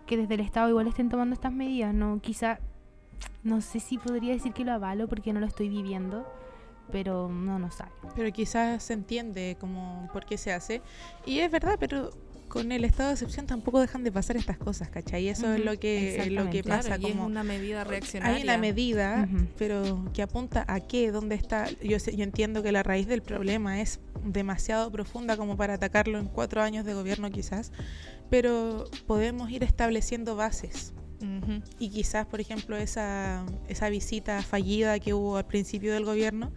Speaker 6: que desde el Estado igual estén tomando estas medidas. No, quizá, no sé si podría decir que lo avalo porque no lo estoy viviendo, pero no nos sabe.
Speaker 4: Pero quizás se entiende como por qué se hace. Y es verdad, pero con el estado de excepción tampoco dejan de pasar estas cosas, ¿cachai? Eso es lo que, es lo que
Speaker 5: claro,
Speaker 4: pasa.
Speaker 5: y es
Speaker 4: como
Speaker 5: una medida reaccionaria.
Speaker 4: hay una medida, pero que apunta a qué, dónde está. Yo, sé- yo entiendo que la raíz del problema es demasiado profunda como para atacarlo en cuatro años de gobierno quizás, pero podemos ir estableciendo bases.
Speaker 5: Ujú.
Speaker 4: Y quizás, por ejemplo, esa, esa visita fallida que hubo al principio del gobierno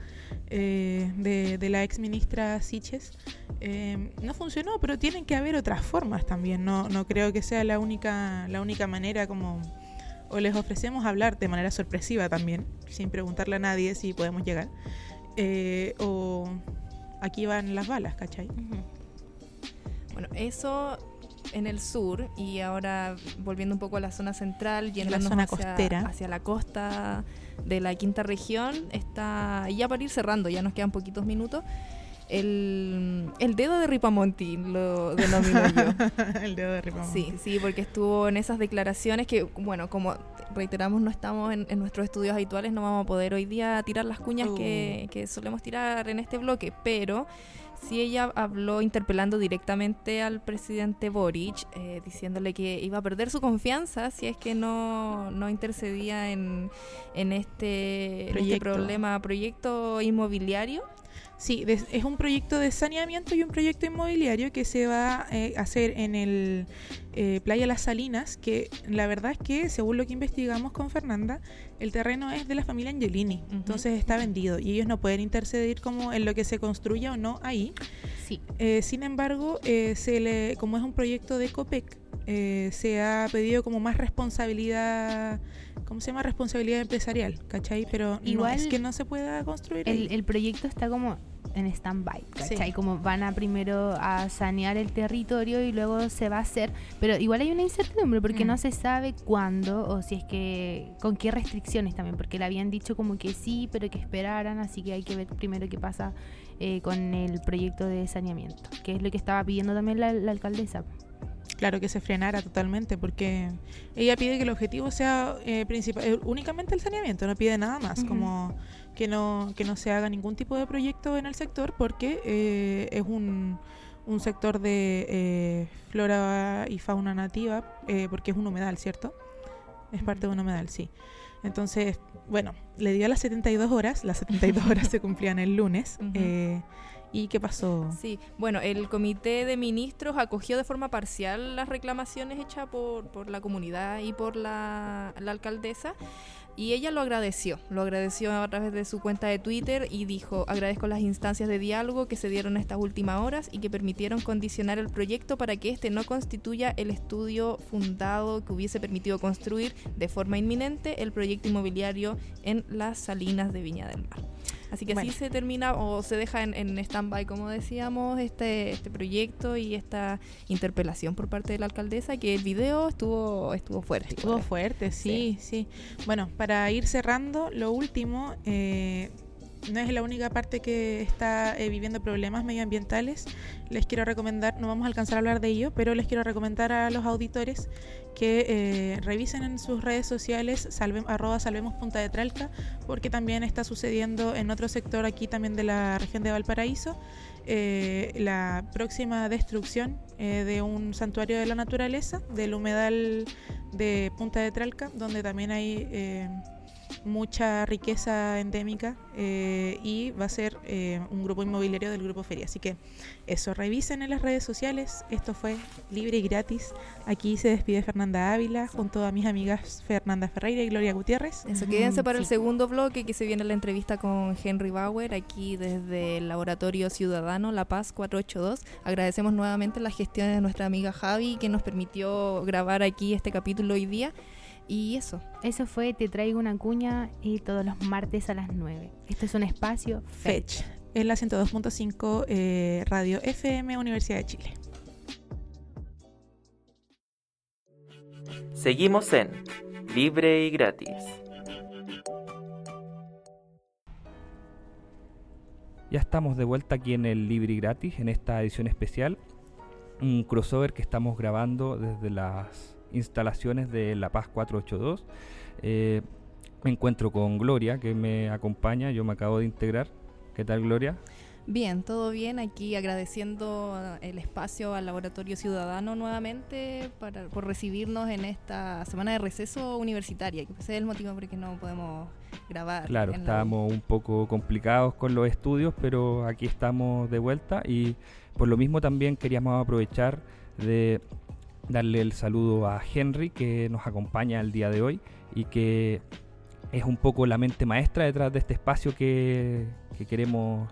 Speaker 4: eh, de, de la ex ministra Siches eh, no funcionó, pero tienen que haber otras formas también. No, no creo que sea la única, la única manera como... O les ofrecemos hablar de manera sorpresiva también, sin preguntarle a nadie si podemos llegar. eh, o aquí van las balas, ¿cachai?
Speaker 5: Bueno, eso en el sur y ahora volviendo un poco a la zona central, yéndonos
Speaker 4: zona
Speaker 5: hacia,
Speaker 4: costera.
Speaker 5: hacia la costa de la quinta región, está ya para ir cerrando, ya nos quedan poquitos minutos. El, el dedo de Ripamonti lo denomino yo.
Speaker 4: El dedo de Ripamonti.
Speaker 5: Sí, sí, porque estuvo en esas declaraciones que, bueno, como reiteramos, no estamos en, en nuestros estudios habituales, no vamos a poder hoy día tirar las cuñas que,
Speaker 4: Uh.
Speaker 5: que solemos tirar en este bloque, pero sí ella habló interpelando directamente al presidente Boric, eh, diciéndole que iba a perder su confianza si es que no, no intercedía en, en, este, en este problema, proyecto inmobiliario.
Speaker 4: Sí, es un proyecto de saneamiento y un proyecto inmobiliario que se va eh, a hacer en el eh, Playa Las Salinas, que la verdad es que, según lo que investigamos con Fernanda, el terreno es de la familia Angelini, entonces está vendido y ellos no pueden interceder como en lo que se construya o no ahí.
Speaker 6: Sí.
Speaker 4: Eh, sin embargo, eh, se le, como es un proyecto de COPEC, eh, se ha pedido como más responsabilidad, ¿cómo se llama? Responsabilidad empresarial, ¿cachai? Pero no
Speaker 6: Igual
Speaker 4: es que no se pueda construir. ahí.
Speaker 6: El proyecto está como en stand-by,
Speaker 4: Sí.
Speaker 6: ¿cachai? Como van a primero a sanear el territorio y luego se va a hacer. Pero igual hay una incertidumbre porque
Speaker 4: Mm.
Speaker 6: no se sabe cuándo o si es que. con qué restricciones también. Porque le habían dicho como que sí, pero que esperaran. Así que hay que ver primero qué pasa eh, con el proyecto de saneamiento. Que es lo que estaba pidiendo también la, la alcaldesa.
Speaker 4: Claro que se frenara totalmente, porque ella pide que el objetivo sea eh, principal, eh, únicamente el saneamiento, no pide nada más, como que no, que no se haga ningún tipo de proyecto en el sector, porque eh, es un, un sector de eh, flora y fauna nativa, eh, porque es un humedal, ¿cierto? Es parte de un humedal, sí. Entonces, bueno, le dio las 72 horas, las 72 horas se cumplían el lunes. Eh, ¿Y qué pasó?
Speaker 5: Sí, bueno, el comité de ministros acogió de forma parcial las reclamaciones hechas por, por la comunidad y por la, la alcaldesa y ella lo agradeció, lo agradeció a través de su cuenta de Twitter y dijo, agradezco las instancias de diálogo que se dieron estas últimas horas y que permitieron condicionar el proyecto para que este no constituya el estudio fundado que hubiese permitido construir de forma inminente el proyecto inmobiliario en las salinas de Viña del Mar. Así que
Speaker 4: Bueno.
Speaker 5: así se termina o se deja en, en stand-by, como decíamos, este, este proyecto y esta interpelación por parte de la alcaldesa, que el video estuvo, estuvo fuerte.
Speaker 4: Estuvo fuerte, sí, sí, Bueno, para ir cerrando, lo último, eh, no es la única parte que está eh, viviendo problemas medioambientales. Les quiero recomendar, no vamos a alcanzar a hablar de ello, pero les quiero recomendar a los auditores que eh, revisen en sus redes sociales salve, arroba salvemos punta de Tralca, porque también está sucediendo en otro sector aquí también de la región de Valparaíso eh, la próxima destrucción de un santuario de la naturaleza, del humedal de Punta de Tralca, donde también hay mucha riqueza endémica eh, y va a ser eh, un grupo inmobiliario del grupo Feria. Así que eso, revisen en las redes sociales. Esto fue libre y gratis. Aquí se despide Fernanda Ávila junto a mis amigas Fernanda Ferreira y Gloria Gutiérrez.
Speaker 5: Eso, quédense para el segundo bloque que se viene la entrevista con Henry Bauer aquí desde el Laboratorio Ciudadano La Paz 482. Agradecemos nuevamente las gestiones de nuestra amiga Javi que nos permitió grabar aquí este capítulo hoy día. Y eso.
Speaker 6: Eso fue Te traigo una cuña y todos los martes a las 9. Esto es un espacio
Speaker 4: Fetch. En la 102.5 eh, Radio FM Universidad de Chile.
Speaker 7: Seguimos en Libre y Gratis.
Speaker 8: Ya estamos de vuelta aquí en el Libre y Gratis, en esta edición especial. Un crossover que estamos grabando desde las instalaciones de La Paz 482. Eh, me encuentro con Gloria, que me acompaña, yo me acabo de integrar. ¿Qué tal, Gloria?
Speaker 5: Bien, todo bien. Aquí agradeciendo el espacio al Laboratorio Ciudadano nuevamente para, por recibirnos en esta semana de receso universitaria, que ese es el motivo por el que no podemos grabar.
Speaker 8: Claro, estábamos un poco complicados con los estudios, pero aquí estamos de vuelta y por lo mismo también queríamos aprovechar de darle el saludo a Henry que nos acompaña el día de hoy y que es un poco la mente maestra detrás de este espacio que, queremos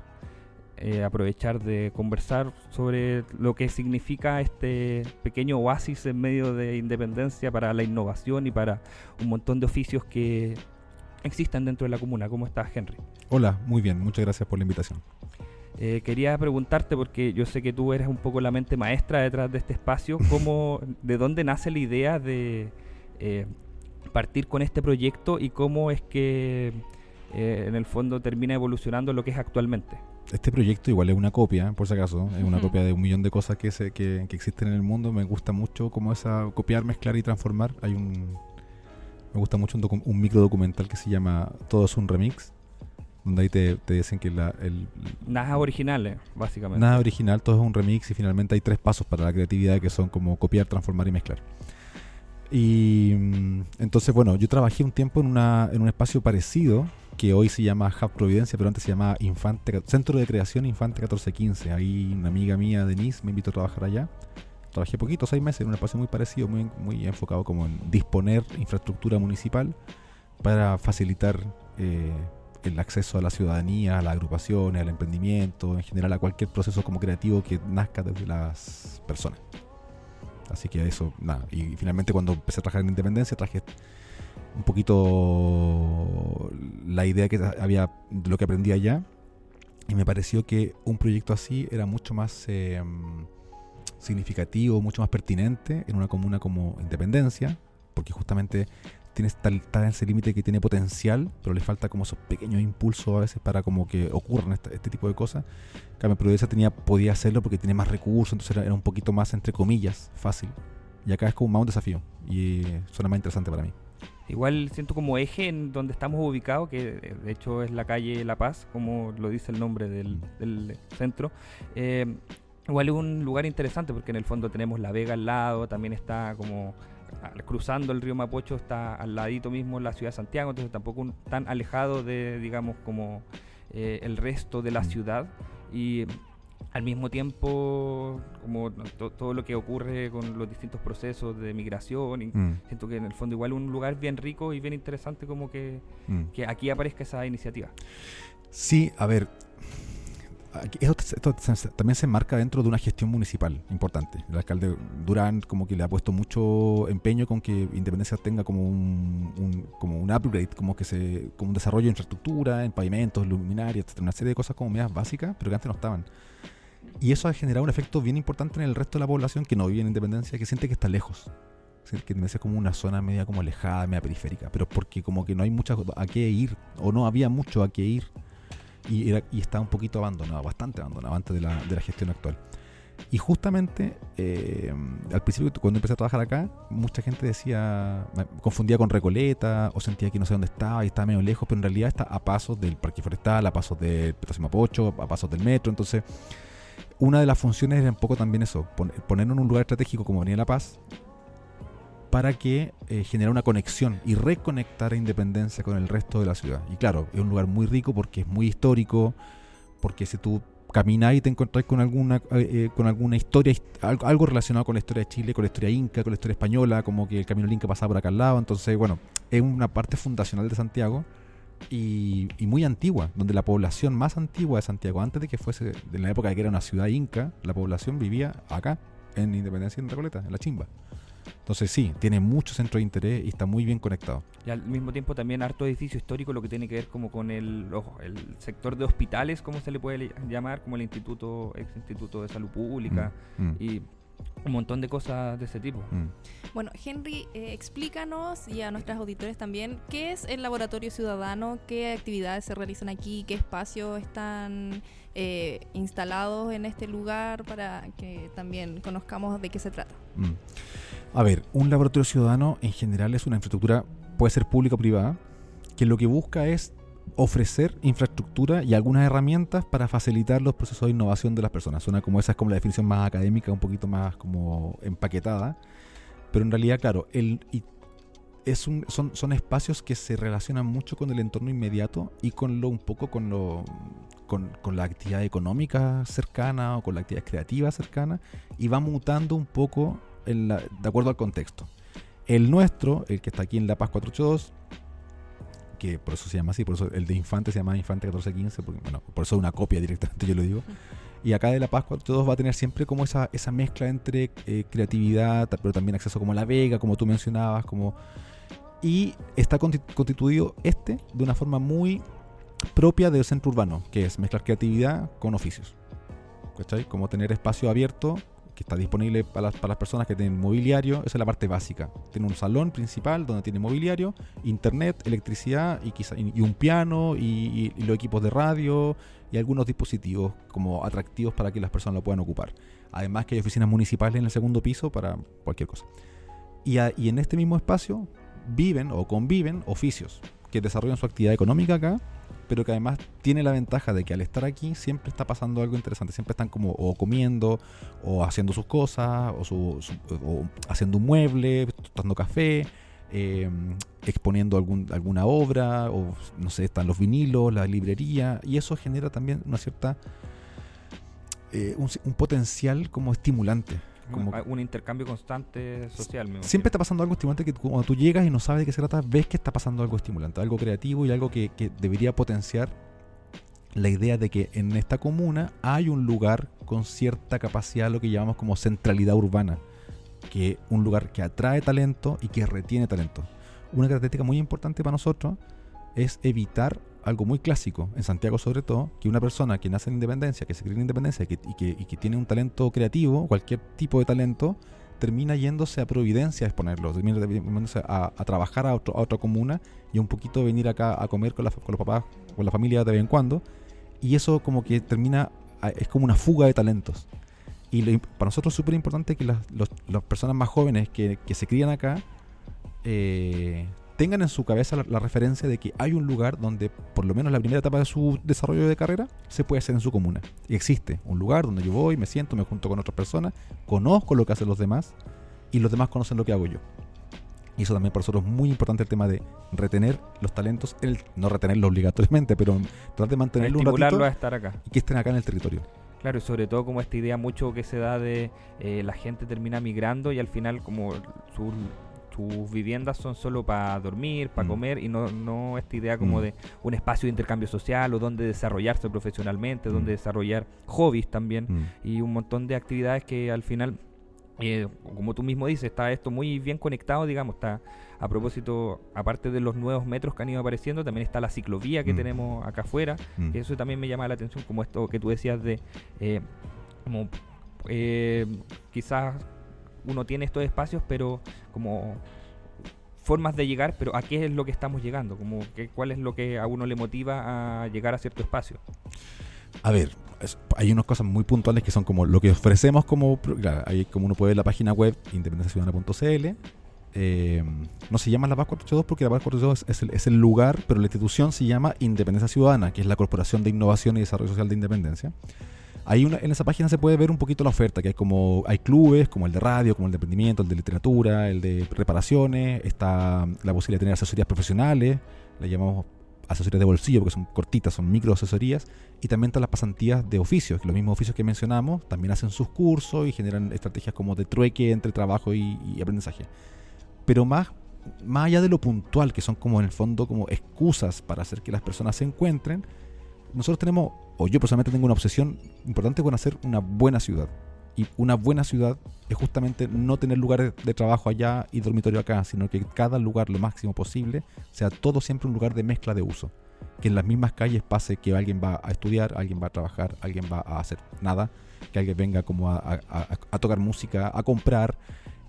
Speaker 8: eh, aprovechar de conversar sobre lo que significa este pequeño oasis en medio de independencia para la innovación y para un montón de oficios que existen dentro de la comuna. ¿Cómo estás, Henry?
Speaker 9: Hola, muy bien, muchas gracias por la invitación.
Speaker 8: Eh, quería preguntarte, porque yo sé que tú eres un poco la mente maestra detrás de este espacio, ¿cómo, ¿de dónde nace la idea de eh, partir con este proyecto y cómo es que eh, en el fondo termina evolucionando lo que es actualmente?
Speaker 9: Este proyecto igual es una copia, por si acaso, es una copia de un millón de cosas que, se, que, que, existen en el mundo. Me gusta mucho cómo esa copiar, mezclar y transformar. Hay un... Me gusta mucho un, un micro documental que se llama Todo es un remix, donde ahí te, dicen que la, el...
Speaker 8: Nada original, eh, básicamente.
Speaker 9: Nada original, todo es un remix y finalmente hay tres pasos para la creatividad que son como copiar, transformar y mezclar. Y mm, entonces, bueno, yo trabajé un tiempo en, una, en un espacio parecido que hoy se llama Hub Providencia, pero antes se llamaba Infante, Centro de Creación Infante 1415. Ahí una amiga mía, Denise, me invitó a trabajar allá. Trabajé poquito, seis meses, en un espacio muy parecido, muy, muy enfocado como en disponer infraestructura municipal para facilitar eh, el acceso a la ciudadanía, a las agrupaciones, al emprendimiento, en general a cualquier proceso como creativo que nazca desde las personas. Así que eso, nada. Y finalmente cuando empecé a trabajar en Independencia traje un poquito la idea que había de lo que aprendí allá y me pareció que un proyecto así era mucho más eh, significativo, mucho más pertinente en una comuna como Independencia, porque justamente tiene tal, ese límite que tiene potencial, pero le falta como esos pequeños impulsos a veces para como que ocurran este, este tipo de cosas. Cambio Providencia tenía, podía hacerlo porque tiene más recursos, entonces era, un poquito más, entre comillas, fácil. Y acá es como más un desafío y suena más interesante para mí.
Speaker 8: Igual siento como eje en donde estamos ubicados, que de hecho es la calle La Paz, como lo dice el nombre del, mm. centro. Eh, igual es un lugar interesante porque en el fondo tenemos La Vega al lado, también está como cruzando el río Mapocho está al ladito mismo la ciudad de Santiago, entonces tampoco tan alejado de, digamos, como eh, el resto de la ciudad. Y al mismo tiempo, como todo lo que ocurre con los distintos procesos de migración, y mm. siento que en el fondo igual un lugar bien rico y bien interesante como que, mm. que aquí aparezca esa iniciativa.
Speaker 9: Sí, a ver, esto, también se enmarca dentro de una gestión municipal importante. El alcalde Durán como que le ha puesto mucho empeño con que Independencia tenga como un, como un upgrade, como que se como un desarrollo de infraestructura, en pavimentos, luminarias, una serie de cosas como medias básicas, pero que antes no estaban. Y eso ha generado un efecto bien importante en el resto de la población que no vive en Independencia, que siente que está lejos. Que Independencia es como una zona media como alejada, media periférica, pero porque como que no hay mucha a qué ir, o no había mucho a qué ir y, era, y estaba un poquito abandonado, bastante abandonado antes de la, de la gestión actual. Y justamente eh, al principio, cuando empecé a trabajar acá, mucha gente decía, confundía con Recoleta o sentía que no sé dónde estaba y estaba medio lejos, pero en realidad está a pasos del Parque Forestal, a pasos del Petróleo Mapocho, a pasos del metro. Entonces, una de las funciones era un poco también eso, ponernos en un lugar estratégico como Avenida La Paz, para que eh, una conexión y reconectar a Independencia con el resto de la ciudad. Y claro, es un lugar muy rico porque es muy histórico, porque si tú caminas y te encontrás con alguna, eh, con alguna historia, algo, relacionado con la historia de Chile, con la historia inca, con la historia española, como que el camino del Inca pasaba por acá al lado. Entonces, bueno, es una parte fundacional de Santiago y, y, muy antigua, donde la población más antigua de Santiago, antes de que fuese, de la época de que era una ciudad inca, la población vivía acá, en Independencia y en Recoleta, en la Chimba. Entonces sí, tiene mucho centro de interés y está muy bien conectado.
Speaker 8: Y al mismo tiempo también harto edificio histórico, lo que tiene que ver como con el, ojo, el sector de hospitales, como se le puede llamar, como el Instituto, ex Instituto de Salud Pública mm, mm. y un montón de cosas de ese tipo. Mm.
Speaker 5: Bueno, Henry, eh, explícanos y a nuestros auditores también, ¿qué es el Laboratorio Ciudadano? ¿Qué actividades se realizan aquí? ¿Qué espacios están eh, instalados en este lugar para que también conozcamos de qué se trata?
Speaker 9: A ver, un laboratorio ciudadano en general es una infraestructura, puede ser pública o privada, que lo que busca es ofrecer infraestructura y algunas herramientas para facilitar los procesos de innovación de las personas. Suena como esa es como la definición más académica, un poquito más como empaquetada, pero en realidad, claro, es un, son, son espacios que se relacionan mucho con el entorno inmediato y con lo un poco con lo con, con la actividad económica cercana o con la actividad creativa cercana y va mutando un poco de acuerdo al contexto. El nuestro, el que está aquí en La Paz 482, que por eso se llama así, por eso el de Infante se llama Infante 1415, porque, bueno, por eso es una copia directamente, yo lo digo. Y acá de La Paz 482 va a tener siempre como esa, esa mezcla entre eh, creatividad, pero también acceso como La Vega, como tú mencionabas, como... Y está constituido este de una forma muy propia del centro urbano, que es mezclar creatividad con oficios. ¿Cachai? Como tener espacio abierto que está disponible para las, para las personas que tienen mobiliario. Esa es la parte básica. Tiene un salón principal donde tiene mobiliario, internet, electricidad y, quizá, y, un piano y, y, los equipos de radio y algunos dispositivos como atractivos para que las personas lo puedan ocupar. Además que hay oficinas municipales en el segundo piso para cualquier cosa. Y, y en este mismo espacio viven o conviven oficios que desarrollan su actividad económica acá pero que además tiene la ventaja de que al estar aquí siempre está pasando algo interesante, siempre están como o comiendo o haciendo sus cosas o, su, haciendo un mueble, tomando café, eh, exponiendo algún, alguna obra o no sé, están los vinilos, la librería y eso genera también una cierta eh, un potencial como estimulante como
Speaker 8: un intercambio constante social.
Speaker 9: siempre está pasando algo estimulante que cuando tú llegas y no sabes de qué se trata, ves que está pasando algo estimulante, algo creativo y algo que, que debería potenciar la idea de que en esta comuna hay un lugar con cierta capacidad, lo que llamamos como centralidad urbana, que un lugar que atrae talento y que retiene talento. Una característica muy importante para nosotros es evitar algo muy clásico, en Santiago sobre todo, que una persona que nace en independencia, que se cree en independencia y que, y que, tiene un talento creativo, cualquier tipo de talento, termina yéndose a Providencia a exponerlo, termina yéndose a, a, trabajar a, otro, a otra comuna y un poquito venir acá a comer con, la, con los papás, con la familia de vez en cuando. Y eso como que termina, es como una fuga de talentos. Y para nosotros es súper importante que las, las personas más jóvenes que, que se crían acá eh, tengan en su cabeza la, referencia de que hay un lugar donde, por lo menos la primera etapa de su desarrollo de carrera, se puede hacer en su comuna. Y existe un lugar donde yo voy, me siento, me junto con otras personas, conozco lo que hacen los demás y los demás conocen lo que hago yo. Y eso también para nosotros es muy importante el tema de retener los talentos, el, no retenerlos obligatoriamente, pero tratar de mantenerlo un ratito
Speaker 8: a estar acá.
Speaker 9: y que estén acá en el territorio.
Speaker 8: Claro, y sobre todo como esta idea mucho que se da de eh, la gente termina migrando y al final como su sus viviendas son solo para dormir, para mm. comer y no, no esta idea como mm. de un espacio de intercambio social o donde desarrollarse profesionalmente, donde mm. desarrollar hobbies también y un montón de actividades que al final, eh, como tú mismo dices, está esto muy bien conectado, digamos, está a propósito, aparte de los nuevos metros que han ido apareciendo, también está la ciclovía que tenemos acá afuera, eso también me llama la atención, como esto que tú decías de... Eh, como eh, quizás uno tiene estos espacios, pero como formas de llegar, pero a qué es lo que estamos llegando, como que, cuál es lo que a uno le motiva a llegar a cierto espacio.
Speaker 9: A ver, hay unas cosas muy puntuales que son como lo que ofrecemos como, hay como uno puede ver la página web independenciaciudadana.cl. Eh, no se llama la PAS 482 porque la PAS 482 es el, es el lugar, pero la institución se llama Independencia Ciudadana, que es la Corporación de Innovación y Desarrollo Social de Independencia. Ahí una- en esa página se puede ver un poquito la oferta, que hay como hay clubes, como el de radio, como el de emprendimiento, el de literatura, el de reparaciones, está la posibilidad de tener asesorías profesionales, le llamamos asesorías de bolsillo porque son cortitas, son micro asesorías, y también están las pasantías de oficios, que los mismos oficios que mencionamos también hacen sus cursos y generan estrategias como de trueque entre trabajo y, y aprendizaje. Pero más, más allá de lo puntual, que son como en el fondo como excusas para hacer que las personas se encuentren, nosotros tenemos, o yo personalmente tengo una obsesión importante con hacer una buena ciudad. Y una buena ciudad es justamente no tener lugares de trabajo allá y dormitorio acá, sino que cada lugar lo máximo posible sea todo siempre un lugar de mezcla de uso. Que en las mismas calles pase que alguien va a estudiar, alguien va a trabajar, alguien va a hacer nada, que alguien venga como a, tocar música, a comprar,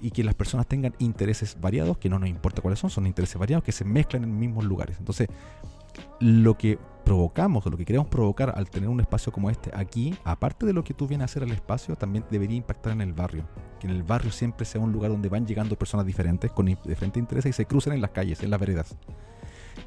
Speaker 9: y que las personas tengan intereses variados, que no nos importa cuáles son, son intereses variados que se mezclan en mismos lugares. Entonces, lo que provocamos o lo que queremos provocar al tener un espacio como este aquí, aparte de lo que tú vienes a hacer al espacio, también debería impactar en el barrio. Que en el barrio siempre sea un lugar donde van llegando personas diferentes, con diferentes intereses y se cruzan en las calles, en las veredas.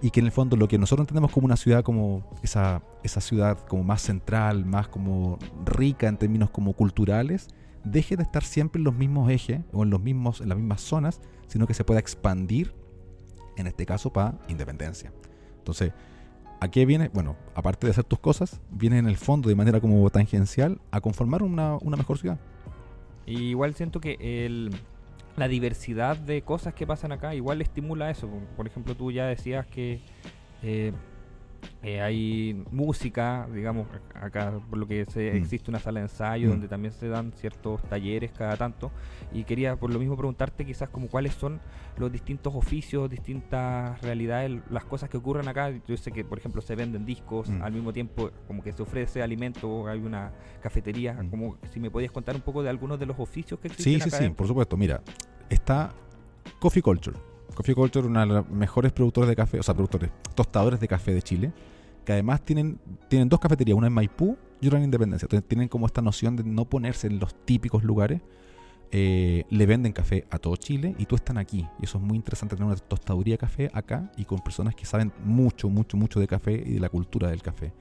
Speaker 9: Y que en el fondo lo que nosotros entendemos como una ciudad como esa, esa ciudad como más central, más como rica en términos como culturales, deje de estar siempre en los mismos ejes o en los mismos, en las mismas zonas, sino que se pueda expandir, en este caso para independencia. Entonces, ¿a qué viene? Bueno, aparte de hacer tus cosas, viene en el fondo de manera como tangencial a conformar una, una mejor ciudad.
Speaker 8: Y igual siento que el, la diversidad de cosas que pasan acá igual estimula eso. Por ejemplo, tú ya decías que eh, eh, hay música, digamos, acá por lo que se,
Speaker 9: Mm.
Speaker 8: existe una sala de ensayo
Speaker 9: Mm.
Speaker 8: donde también se dan ciertos talleres cada tanto. Y quería por lo mismo preguntarte quizás como cuáles son los distintos oficios, distintas realidades, las cosas que ocurren acá. Yo sé que, por ejemplo, se venden discos,
Speaker 9: Mm.
Speaker 8: al mismo tiempo como que se ofrece alimento, hay una cafetería,
Speaker 9: Mm.
Speaker 8: como si me podías contar un poco de algunos de los oficios que
Speaker 9: Sí,
Speaker 8: existen
Speaker 9: sí,
Speaker 8: acá
Speaker 9: sí,
Speaker 8: dentro.
Speaker 9: por supuesto. Mira, está Coffee Culture. Coffee Culture, una de las mejores productores de café, o sea, productores, tostadores de café de Chile, que además tienen, tienen dos cafeterías, una en Maipú y otra en Independencia. Entonces tienen como esta noción de no ponerse en los típicos lugares. Eh, le venden café a todo Chile y tú están aquí. Y eso es muy interesante tener una tostaduría de café acá y con personas que saben mucho, mucho, mucho de café y de la cultura del café.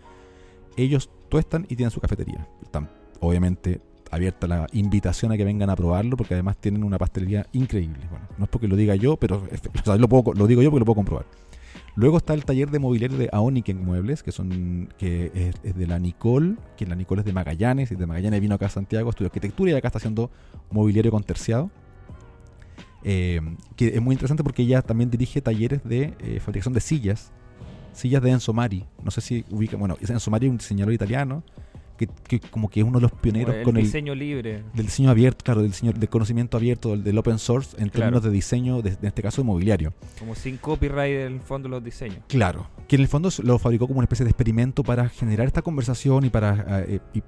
Speaker 9: Ellos tuestan y tienen su cafetería. Están obviamente abierta la invitación a que vengan a probarlo porque además tienen una pastelería increíble. Bueno, no es porque lo diga yo, pero lo, puedo, lo digo yo porque lo puedo comprobar. Luego está el taller de mobiliario de Aoniken Muebles, que son que es, es de la Nicole, que la Nicole es de Magallanes, y de Magallanes vino acá a Santiago, estudió arquitectura y acá está haciendo mobiliario con terciado. Eh, que es muy interesante porque ella también dirige talleres de eh, fabricación de sillas, sillas de Enzo Mari. No sé si ubica, bueno, Enzo Mari es un diseñador italiano que, que como que es uno de los pioneros
Speaker 8: el
Speaker 9: con el
Speaker 8: diseño libre.
Speaker 9: del diseño abierto, claro, del diseño del conocimiento abierto, del, del open source en
Speaker 8: Claro.
Speaker 9: términos de diseño, de- en este caso de mobiliario.
Speaker 8: Como sin copyright en el fondo los diseños.
Speaker 9: Claro, que en el fondo lo fabricó como una especie de experimento para generar esta conversación y para eh, y,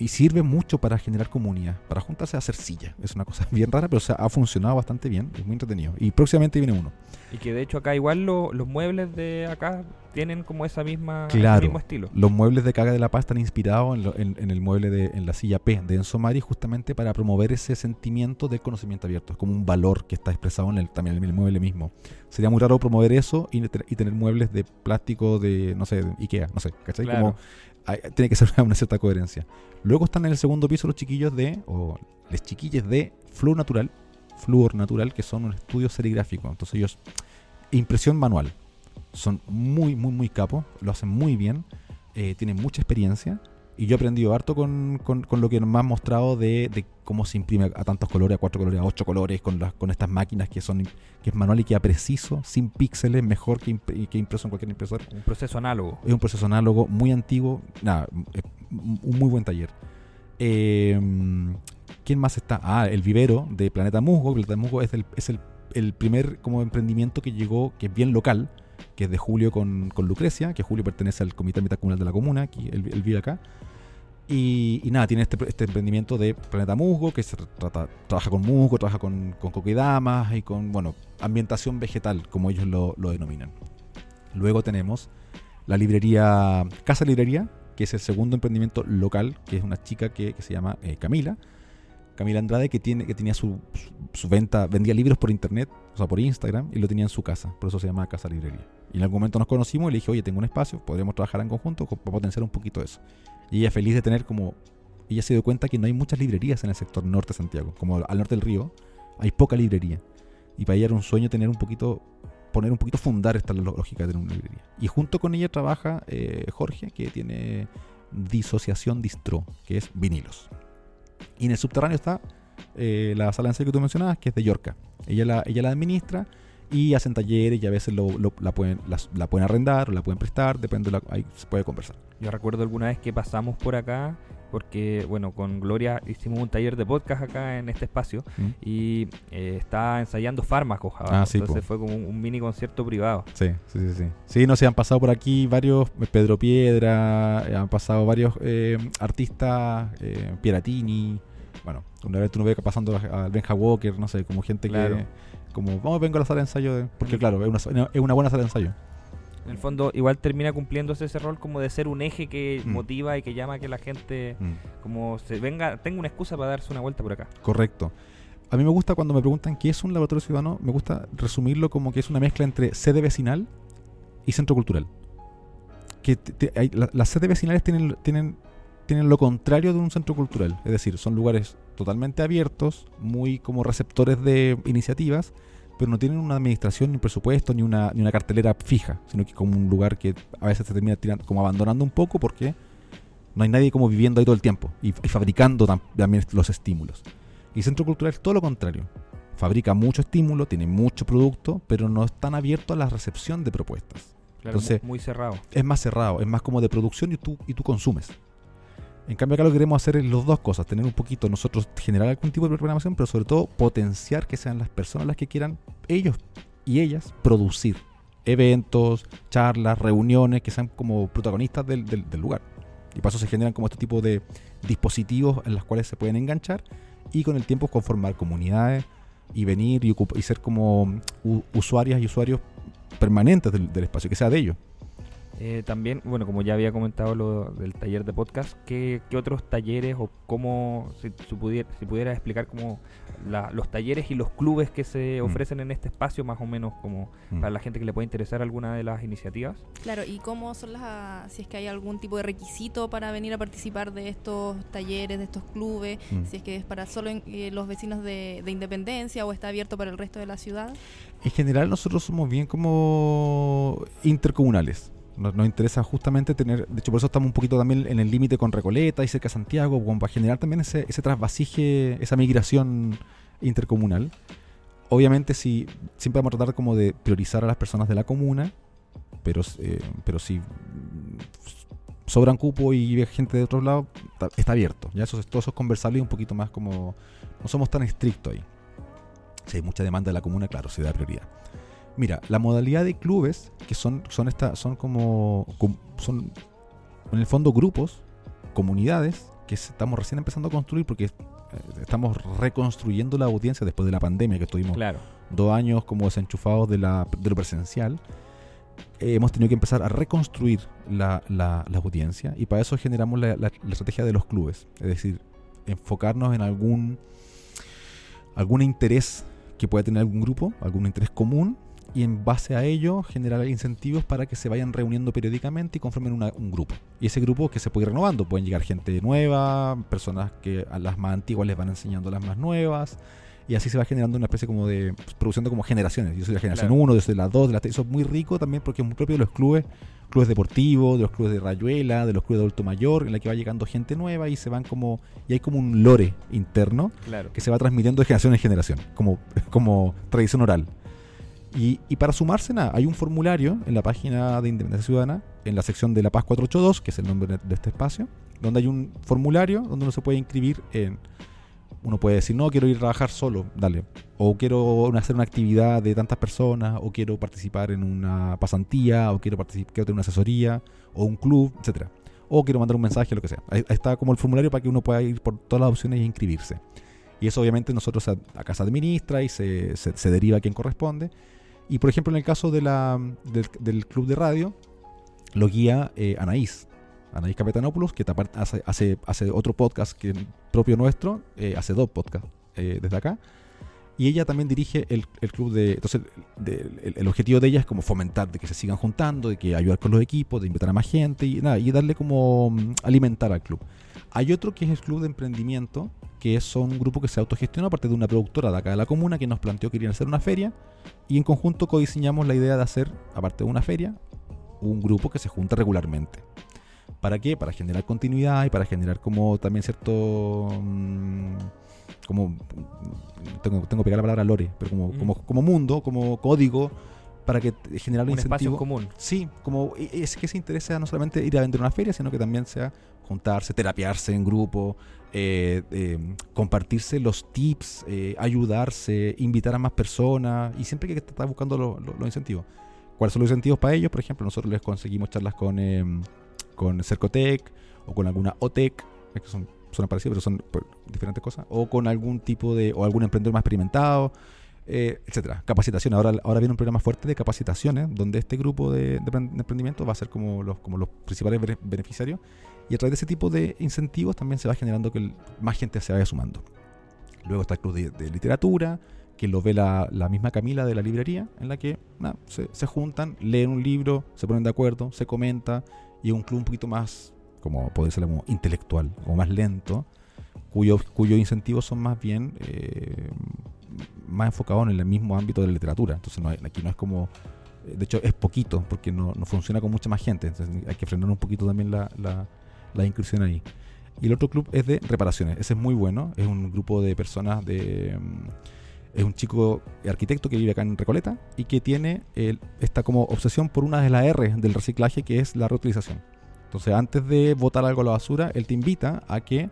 Speaker 9: y sirve mucho para generar comunidad, para juntarse a hacer silla. Es una cosa bien rara, pero o sea, ha funcionado bastante bien, es muy entretenido. Y próximamente viene uno.
Speaker 8: Y que de hecho acá igual lo- los muebles de acá tienen como esa misma, mismo estilo.
Speaker 9: Los muebles de Caga de la Paz están inspirados en, lo- en- en el mueble de en la silla P de Enzo Mari justamente para promover ese sentimiento de conocimiento abierto. Es como un valor que está expresado en el, también en el mueble mismo. Sería muy raro promover eso y, y tener muebles de plástico de, no sé, de Ikea, no sé, ¿cachai?
Speaker 8: Claro.
Speaker 9: Como, tiene que ser una cierta coherencia. Luego están en el segundo piso los chiquillos de, o les chiquilles de Fluor Natural, Fluor Natural, que son un estudio serigráfico. Entonces ellos, impresión manual. Son muy, muy, muy capos, lo hacen muy bien, eh, tienen mucha experiencia. Y yo he aprendido harto con, con- con lo que me han mostrado de, de cómo se imprime a tantos colores, a cuatro colores, a ocho colores, con, las, con estas máquinas que son que es manual y queda preciso, sin píxeles, mejor que, imp- que impreso en cualquier impresor.
Speaker 8: Un proceso análogo.
Speaker 9: Es un proceso análogo muy antiguo. Nada, un muy buen taller. Eh, ¿Quién más está? Ah, el vivero de Planeta Musgo. Planeta Musgo es el, es el, el primer como emprendimiento que llegó, que es bien local, que es de Julio con, con Lucrecia, que Julio pertenece al Comité Ambiental Comunal de la Comuna, aquí, él, él vive acá. Y, nada, tiene este, este emprendimiento de Planeta Musgo, que se trata, trabaja con musgo, trabaja con, con coquidamas y con, bueno, ambientación vegetal, como ellos lo, lo denominan. Luego tenemos la librería Casa Librería, que es el segundo emprendimiento local, que es una chica que, que se llama eh, Camila. Camila Andrade, que, tiene, que tenía su, su venta, vendía libros por internet, o sea, por Instagram, y lo tenía en su casa. Por eso se llama Casa Librería. Y en algún momento nos conocimos y le dije, oye, tengo un espacio, podríamos trabajar en conjunto co- para potenciar un poquito eso. Y ella feliz de tener como ella se dio cuenta que no hay muchas librerías en el sector norte de Santiago. Como al norte del río, hay poca librería. Y para ella era un sueño tener un poquito, poner un poquito, fundar esta lógica de tener una librería. Y junto con ella trabaja eh, Jorge, que tiene Disociación Distro, que es vinilos. Y en el subterráneo está eh, la sala de ensayo que tú mencionabas, que es de Yorca. Ella la, ella la administra y hacen talleres y a veces lo- lo- la, pueden, las- la pueden arrendar o la pueden prestar, depende, de la, ahí se puede conversar.
Speaker 8: Yo recuerdo alguna vez que pasamos por acá, porque, bueno, con Gloria hicimos un taller de podcast acá en este espacio
Speaker 9: ¿Mm?
Speaker 8: y eh, está ensayando fármacos abajo.
Speaker 9: Ah, sí,
Speaker 8: Entonces
Speaker 9: po.
Speaker 8: fue como un, un mini concierto privado.
Speaker 9: Sí, sí, sí, sí. Sí, no sé, han pasado por aquí varios, eh, Pedro Piedra, eh, han pasado varios eh, artistas, eh, Pieratini, bueno, una vez tú no ves pasando al Benja Walker, no sé, como gente
Speaker 8: Claro.
Speaker 9: que, como, vamos, vengo a la sala de ensayo, de- porque claro, es una, es una buena sala de ensayo.
Speaker 8: En el fondo, igual termina cumpliéndose ese rol como de ser un eje que
Speaker 9: Mm.
Speaker 8: motiva y que llama a que la gente,
Speaker 9: Mm,
Speaker 8: como se venga, tenga una excusa para darse una vuelta por acá.
Speaker 9: correcto. A mí me gusta cuando me preguntan qué es un laboratorio ciudadano, me gusta resumirlo como que es una mezcla entre sede vecinal y centro cultural. Que te- te- hay- la- las sedes vecinales tienen, tienen, tienen lo contrario de un centro cultural, es decir, son lugares totalmente abiertos, muy como receptores de iniciativas, pero no tienen una administración, ni un presupuesto, ni una, ni una cartelera fija, sino que como un lugar que a veces se termina tirando, como abandonando un poco porque no hay nadie como viviendo ahí todo el tiempo y, y fabricando tam- también los estímulos. Y Centro Cultural es todo lo contrario. Fabrica mucho estímulo, tiene mucho producto, pero no es tan abierto a la recepción de propuestas.
Speaker 8: Claro,
Speaker 9: Entonces-
Speaker 8: mu- muy cerrado.
Speaker 9: Es más cerrado, es más como de producción y tú, y tú consumes. En cambio acá lo que queremos hacer es las dos cosas, tener un poquito nosotros generar algún tipo de programación, pero sobre todo potenciar que sean las personas las que quieran, ellos y ellas, producir eventos, charlas, reuniones, que sean como protagonistas del, del- lugar. Y para se generan como este tipo de dispositivos en los cuales se pueden enganchar y con el tiempo conformar comunidades y venir y, y ser como usuarias y usuarios permanentes del, del espacio, que sea de ellos.
Speaker 8: Eh, también, bueno, como ya había comentado lo del taller de podcast, ¿qué, qué otros talleres o cómo, si, si pudiera, si pudiera explicar como la- los talleres y los clubes que se
Speaker 9: Mm.
Speaker 8: ofrecen en este espacio, más o menos como
Speaker 9: Mm.
Speaker 8: para la gente que le pueda interesar alguna de las iniciativas?
Speaker 5: Claro, ¿y cómo son las, si es que hay algún tipo de requisito para venir a participar de estos talleres, de estos clubes,
Speaker 9: Mm.
Speaker 5: si es que es para solo en- eh, los vecinos de, de Independencia o está abierto para el resto de la ciudad?
Speaker 9: En general nosotros somos bien como intercomunales. Nos, nos interesa justamente tener, de hecho por eso estamos un poquito también en el límite con Recoleta y cerca de Santiago, para generar también ese, ese trasvasije, esa migración intercomunal. Obviamente si siempre vamos a tratar como de priorizar a las personas de la comuna, pero, eh, pero si sobran cupo y gente de otros lados, está, abierto. Ya eso, es- todo eso es conversable y un poquito más como, no somos tan estrictos ahí. Si hay mucha demanda de la comuna, claro, se da prioridad. Mira, la modalidad de clubes, que son, son, esta, son como. com- son en el fondo grupos, comunidades, que estamos recién empezando a construir porque eh, estamos reconstruyendo la audiencia después de la pandemia, que estuvimos
Speaker 8: Claro.
Speaker 9: dos años como desenchufados de, la, de lo presencial. Eh, hemos tenido que empezar a reconstruir la, la- la audiencia y para eso generamos la, la- la estrategia de los clubes. Es decir, enfocarnos en algún, algún interés que pueda tener algún grupo, algún interés común y en base a ello generar incentivos para que se vayan reuniendo periódicamente y conformen una- un grupo. Y ese grupo que se puede ir renovando, pueden llegar gente nueva, personas que a las más antiguas les van enseñando a las más nuevas, y así se va generando una especie como de pues, produciendo como generaciones. Yo soy la generación
Speaker 8: Claro.
Speaker 9: 1, yo soy la 2, de la 3. Eso es muy rico también porque es muy propio de los clubes, clubes deportivos, de los clubes de Rayuela, de los clubes de adulto mayor, en la que va llegando gente nueva y se van como. Y hay como un lore interno
Speaker 8: Claro.
Speaker 9: que se va transmitiendo de generación en generación, como, como tradición oral. Y, y para sumarse, nada, hay un formulario en la página de Independencia Ciudadana, en la sección de La Paz 482, que es el nombre de este espacio, donde hay un formulario donde uno se puede inscribir en. Uno puede decir, no, quiero ir a trabajar solo, dale. O quiero hacer una actividad de tantas personas, o quiero participar en una pasantía, o quiero, participar, quiero tener una asesoría, o un club, etcétera O quiero mandar un mensaje, lo que sea. Ahí, está como el formulario para que uno pueda ir por todas las opciones e inscribirse. Y eso obviamente nosotros acá se administra y se, se- se deriva a quien corresponde. Y por ejemplo en el caso de la, del, club de radio, lo guía eh, Anaís. Anaís Capetanopoulos, que hace, hace, hace otro podcast que propio nuestro, eh, hace dos podcasts eh, desde acá. Y ella también dirige el, el club de... Entonces, el, el objetivo de ella es como fomentar, de que se sigan juntando, de que ayudar con los equipos, de invitar a más gente y nada, y darle como mm, alimentar al club. Hay otro que es el Club de Emprendimiento, que es un grupo que se autogestiona aparte de una productora de acá de la comuna que nos planteó que querían hacer una feria y en conjunto codiseñamos la idea de hacer, aparte de una feria, un grupo que se junta regularmente. ¿Para qué? Para generar continuidad y para generar como también cierto... mm, como... Tengo, tengo que pegar la palabra lore, pero como,
Speaker 8: Mm.
Speaker 9: como, como mundo, como código, para que generar un,
Speaker 8: Un espacio común.
Speaker 9: Sí, como e- es que se interesa no solamente ir a vender una feria, sino que también sea juntarse, terapiarse en grupo, eh, eh, compartirse los tips, eh, ayudarse, invitar a más personas y siempre que estar buscando lo- lo- los incentivos. ¿Cuáles son los incentivos para ellos? Por ejemplo, nosotros les conseguimos charlas con, eh, con Cercotec o con alguna OTEC, que son, son parecidos, pero son pues, diferentes cosas, o con algún tipo de, o algún emprendedor más experimentado, eh, etcétera. Capacitación. Ahora, ahora viene un programa fuerte de capacitaciones, donde este grupo de, de empre- de emprendimiento va a ser como los, como los principales bene- beneficiarios. Y a través de ese tipo de incentivos también se va generando que más gente se vaya sumando. Luego está el club de, literatura, que lo ve la, la misma Camila de la librería, en la que se, se juntan, leen un libro, se ponen de acuerdo, se comenta, y un club un poquito más, como puede ser como intelectual, como más lento, cuyo, cuyos incentivos son más bien eh, más enfocados en el mismo ámbito de la literatura. Entonces no aquí no es como... eh, De hecho es poquito, porque no, no funciona con mucha más gente. Entonces hay que frenar un poquito también la, la, la ahí. Y el otro club es de reparaciones. Ese es muy bueno. Es un grupo de personas de... mm, Es un chico arquitecto que vive acá en Recoleta y que tiene el- esta como obsesión por una de las R del reciclaje que es la reutilización. Entonces antes de botar algo a la basura, él te invita a que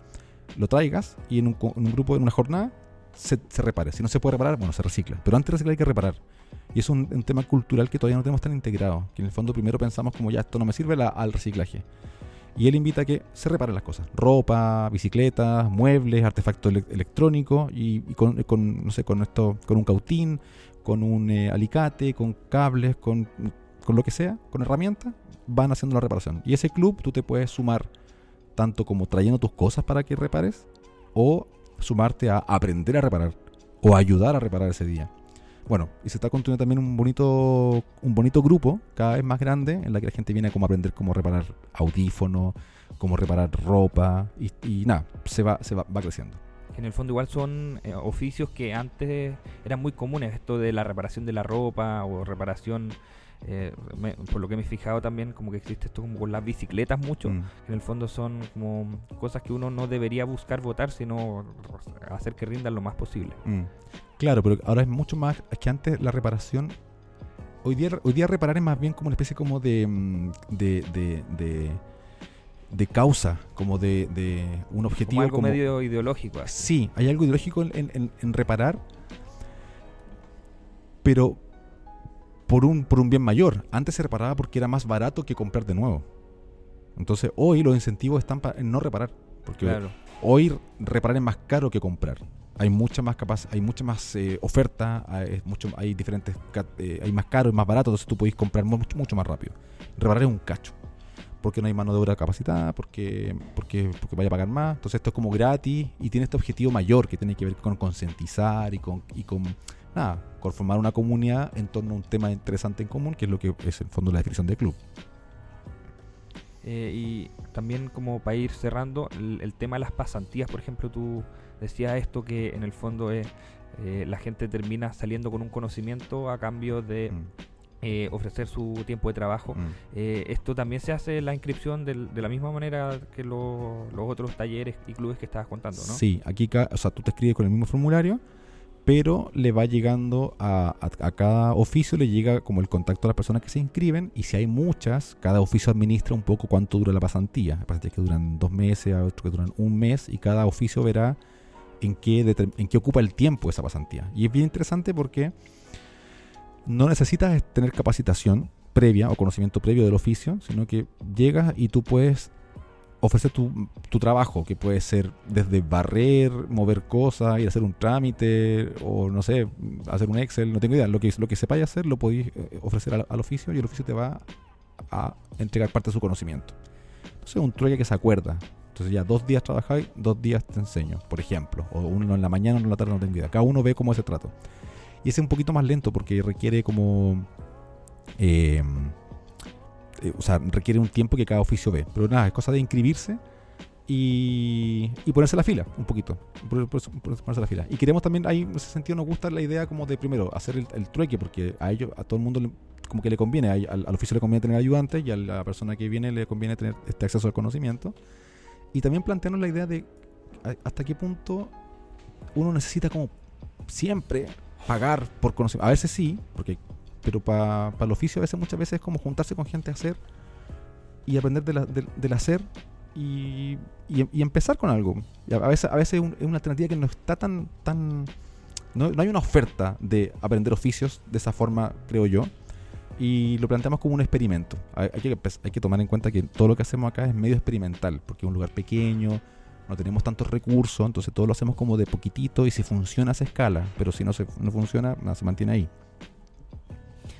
Speaker 9: lo traigas y en un, en un grupo, en una jornada, se, se repare. Si no se puede reparar, bueno, se recicla. Pero antes de reciclar hay que reparar. Y es un, tema cultural que todavía no tenemos tan integrado. Que en el fondo primero pensamos como ya esto no me sirve al reciclaje. Y él invita a que se reparen las cosas. Ropa, bicicletas, muebles, artefactos ele- electrónicos y, con, no sé, con esto, con un cautín, con un eh, alicate, con cables, con, con lo que sea, con herramientas, van haciendo la reparación. Y ese club tú te puedes sumar tanto como trayendo tus cosas para que repares o sumarte a aprender a reparar o ayudar a reparar ese día. Bueno, y se está construyendo también un bonito, un bonito grupo, cada vez más grande, en la que la gente viene a como aprender cómo reparar audífonos, cómo reparar ropa, y, nada, se va, se va, va creciendo.
Speaker 8: En el fondo igual son eh, oficios que antes eran muy comunes, esto de la reparación de la ropa o reparación, eh, me- por lo que me he fijado también, como que existe esto como con las bicicletas mucho,
Speaker 9: Mm.
Speaker 8: en el fondo son como cosas que uno no debería buscar votar, sino hacer que rindan lo más posible.
Speaker 9: Mm. Claro, pero ahora es mucho más, es que antes la reparación, hoy día, hoy día reparar es más bien como una especie como de, mm, de, de, de, de causa, como de, de un objetivo.
Speaker 8: Como algo
Speaker 9: como-
Speaker 8: medio ideológico. así.
Speaker 9: Sí, hay algo ideológico en- en reparar, pero por un, por un bien mayor. Antes se reparaba porque era más barato que comprar de nuevo. Entonces hoy los incentivos están pa- en no reparar. Porque
Speaker 8: Claro.
Speaker 9: hoy reparar es más caro que comprar. Hay mucha más capaz, hay mucha más eh, oferta, hay, mucho, hay diferentes, eh, hay más caro y más barato, entonces tú podéis comprar mu- mucho, mucho más rápido. Reparar es un cacho. Porque no hay mano de obra capacitada, porque, porque, porque vaya a pagar más. Entonces esto es como gratis y tiene este objetivo mayor que tiene que ver con concientizar y con, y con nada, con formar una comunidad en torno a un tema interesante en común, que es lo que es en el fondo la definición del club.
Speaker 8: Eh, y también como para ir cerrando, el, el tema de las pasantías, por ejemplo, tú decías esto que en el fondo es eh, la gente termina saliendo con un conocimiento a cambio de
Speaker 9: Mm,
Speaker 8: eh, ofrecer su tiempo de trabajo.
Speaker 9: mm.
Speaker 8: Eh, esto también se hace la inscripción del- de la misma manera que lo- los otros talleres y clubes que estabas contando, ¿no?
Speaker 9: Sí, aquí o sea, tú te escribes con el mismo formulario, pero le va llegando a, cada oficio, le llega como el contacto a las personas que se inscriben, y si hay muchas, cada oficio administra un poco cuánto dura la pasantía. Hay pasantías que duran dos meses, hay otros que duran un mes, y cada oficio verá en qué, en qué ocupa el tiempo esa pasantía. Y es bien interesante porque no necesitas tener capacitación previa o conocimiento previo del oficio, sino que llegas y tú puedes ofrecer tu, tu trabajo, que puede ser desde barrer, mover cosas, ir a hacer un trámite, o no sé, hacer un Excel, no tengo idea. Lo que, lo que sepáis hacer lo podéis eh, ofrecer al, al oficio y el oficio te va a entregar parte de su conocimiento. Entonces, un trueque que se acuerda. Entonces, ya dos días trabajáis, dos días te enseño, por ejemplo. O uno en la mañana, uno en la tarde, no tengo idea. Cada uno ve cómo es el trato. Y es un poquito más lento porque requiere como. eh, eh, o sea, requiere un tiempo que cada oficio ve. Pero nada, es cosa de inscribirse y, y ponerse la fila un poquito. Ponerse la fila. Y queremos también, ahí en ese sentido nos gusta la idea como de primero hacer el, trueque, porque a ellos, a todo el mundo como que le conviene, al, al oficio le conviene tener ayudantes y a la persona que viene le conviene tener este acceso al conocimiento. Y también plantearnos la idea de hasta qué punto uno necesita como siempre pagar por conocimiento. A veces sí, porque pero para el oficio a veces muchas veces es como juntarse con gente a hacer y aprender de del- hacer y, y- y empezar con algo. Y a veces, a veces es, un- es una alternativa que no está tan... tan no, no hay una oferta de aprender oficios de esa forma, creo yo. Y lo planteamos como un experimento. Hay, que, hay que tomar en cuenta que todo lo que hacemos acá es medio experimental, porque es un lugar pequeño, no tenemos tantos recursos, entonces todo lo hacemos como de poquitito y si funciona se escala, pero si no, se, no funciona, se mantiene ahí.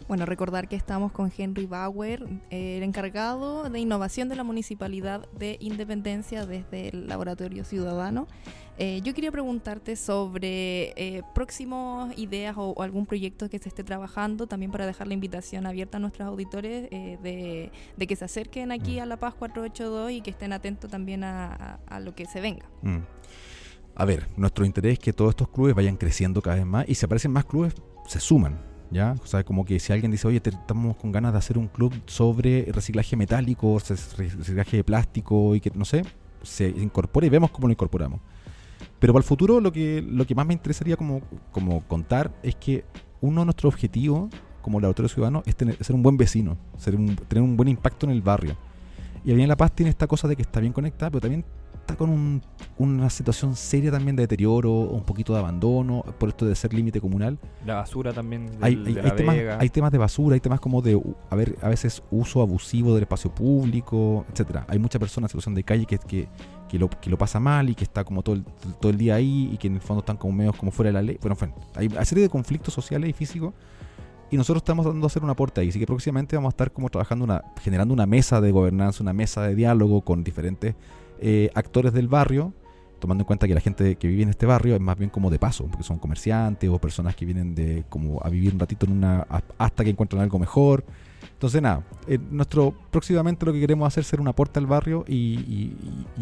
Speaker 5: Bueno, recordar que estamos con Henry Bauer, el encargado de innovación de la Municipalidad de Independencia desde el Laboratorio Ciudadano. Eh, yo quería preguntarte sobre eh, próximas ideas o, algún proyecto que se esté trabajando, también para dejar la invitación abierta a nuestros auditores eh, de, de que se acerquen aquí a La Paz 482 y que estén atentos también a lo que se venga.
Speaker 9: Mm. A ver, nuestro interés es que todos estos clubes vayan creciendo cada vez más y si aparecen más clubes, se suman. ¿Ya? O sea, como que si alguien dice, oye, estamos con ganas de hacer un club sobre reciclaje metálico, reciclaje de plástico y que, no sé, se incorpora y vemos cómo lo incorporamos. Pero para el futuro lo que, lo que más me interesaría como, como contar es que uno de nuestros objetivos como laboratorio ciudadano es tener, ser un buen vecino, ser un- tener un buen impacto en el barrio. Y Avenida La Paz tiene esta cosa de que está bien conectada, pero también está con un- una situación seria también de deterioro, un poquito de abandono, por esto de ser límite comunal.
Speaker 8: La basura también del-
Speaker 9: Hay,
Speaker 8: de
Speaker 9: hay-
Speaker 8: la
Speaker 9: hay temas,
Speaker 8: Vega.
Speaker 9: hay temas de basura, hay temas como de a, ver, a veces uso abusivo del espacio público, etcétera. Hay mucha persona en situación de calle que, que, que, lo, que lo pasa mal y que está como todo el, todo el día ahí y que en el fondo están como medios como fuera de la ley. Bueno, en fin, hay una serie de conflictos sociales y físicos y nosotros estamos dando a hacer un aporte ahí. Así que próximamente vamos a estar como trabajando, una, generando una mesa de gobernanza, una mesa de diálogo con diferentes eh, actores del barrio, tomando en cuenta que la gente que vive en este barrio es más bien como de paso, porque son comerciantes o personas que vienen de como a vivir un ratito en una hasta que encuentran algo mejor. Entonces nada, eh, nuestro próximamente lo que queremos hacer es ser un aporte al barrio y,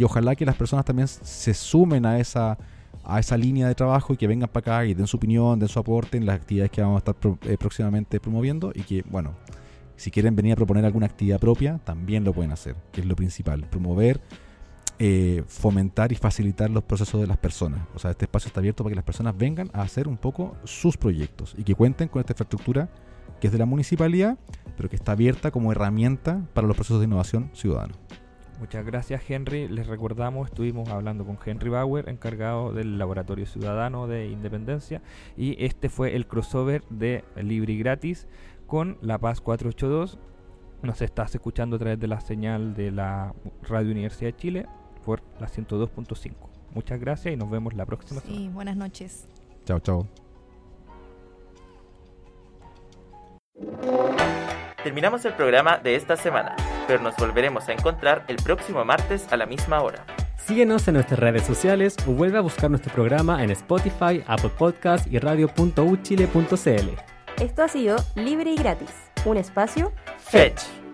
Speaker 9: ojalá que las personas también se sumen a esa a esa línea de trabajo y que vengan para acá y den su opinión, den su aporte en las actividades que vamos a estar eh, próximamente promoviendo y que, bueno, si quieren venir a proponer alguna actividad propia, también lo pueden hacer, que es lo principal, promover, eh, fomentar y facilitar los procesos de las personas. O sea, este espacio está abierto para que las personas vengan a hacer un poco sus proyectos y que cuenten con esta infraestructura que es de la municipalidad, pero que está abierta como herramienta para los procesos de innovación ciudadana.
Speaker 8: Muchas gracias Henry. Les recordamos, estuvimos hablando con Henry Bauer, encargado del Laboratorio Ciudadano de Independencia, y este fue el crossover de Libre Gratis con La Paz 482. Nos estás escuchando a través de la señal de la Radio Universidad de Chile por la 102.5. Muchas gracias y nos vemos la próxima semana.
Speaker 5: Sí, buenas noches.
Speaker 9: Chao, chao.
Speaker 7: Terminamos el programa de esta semana, pero nos volveremos a encontrar el próximo martes a la misma hora.
Speaker 2: Síguenos en nuestras redes sociales o vuelve a buscar nuestro programa en Spotify, Apple Podcast y radio.uchile.cl.
Speaker 1: Esto ha sido Libre y Gratis, un espacio
Speaker 7: Fetch.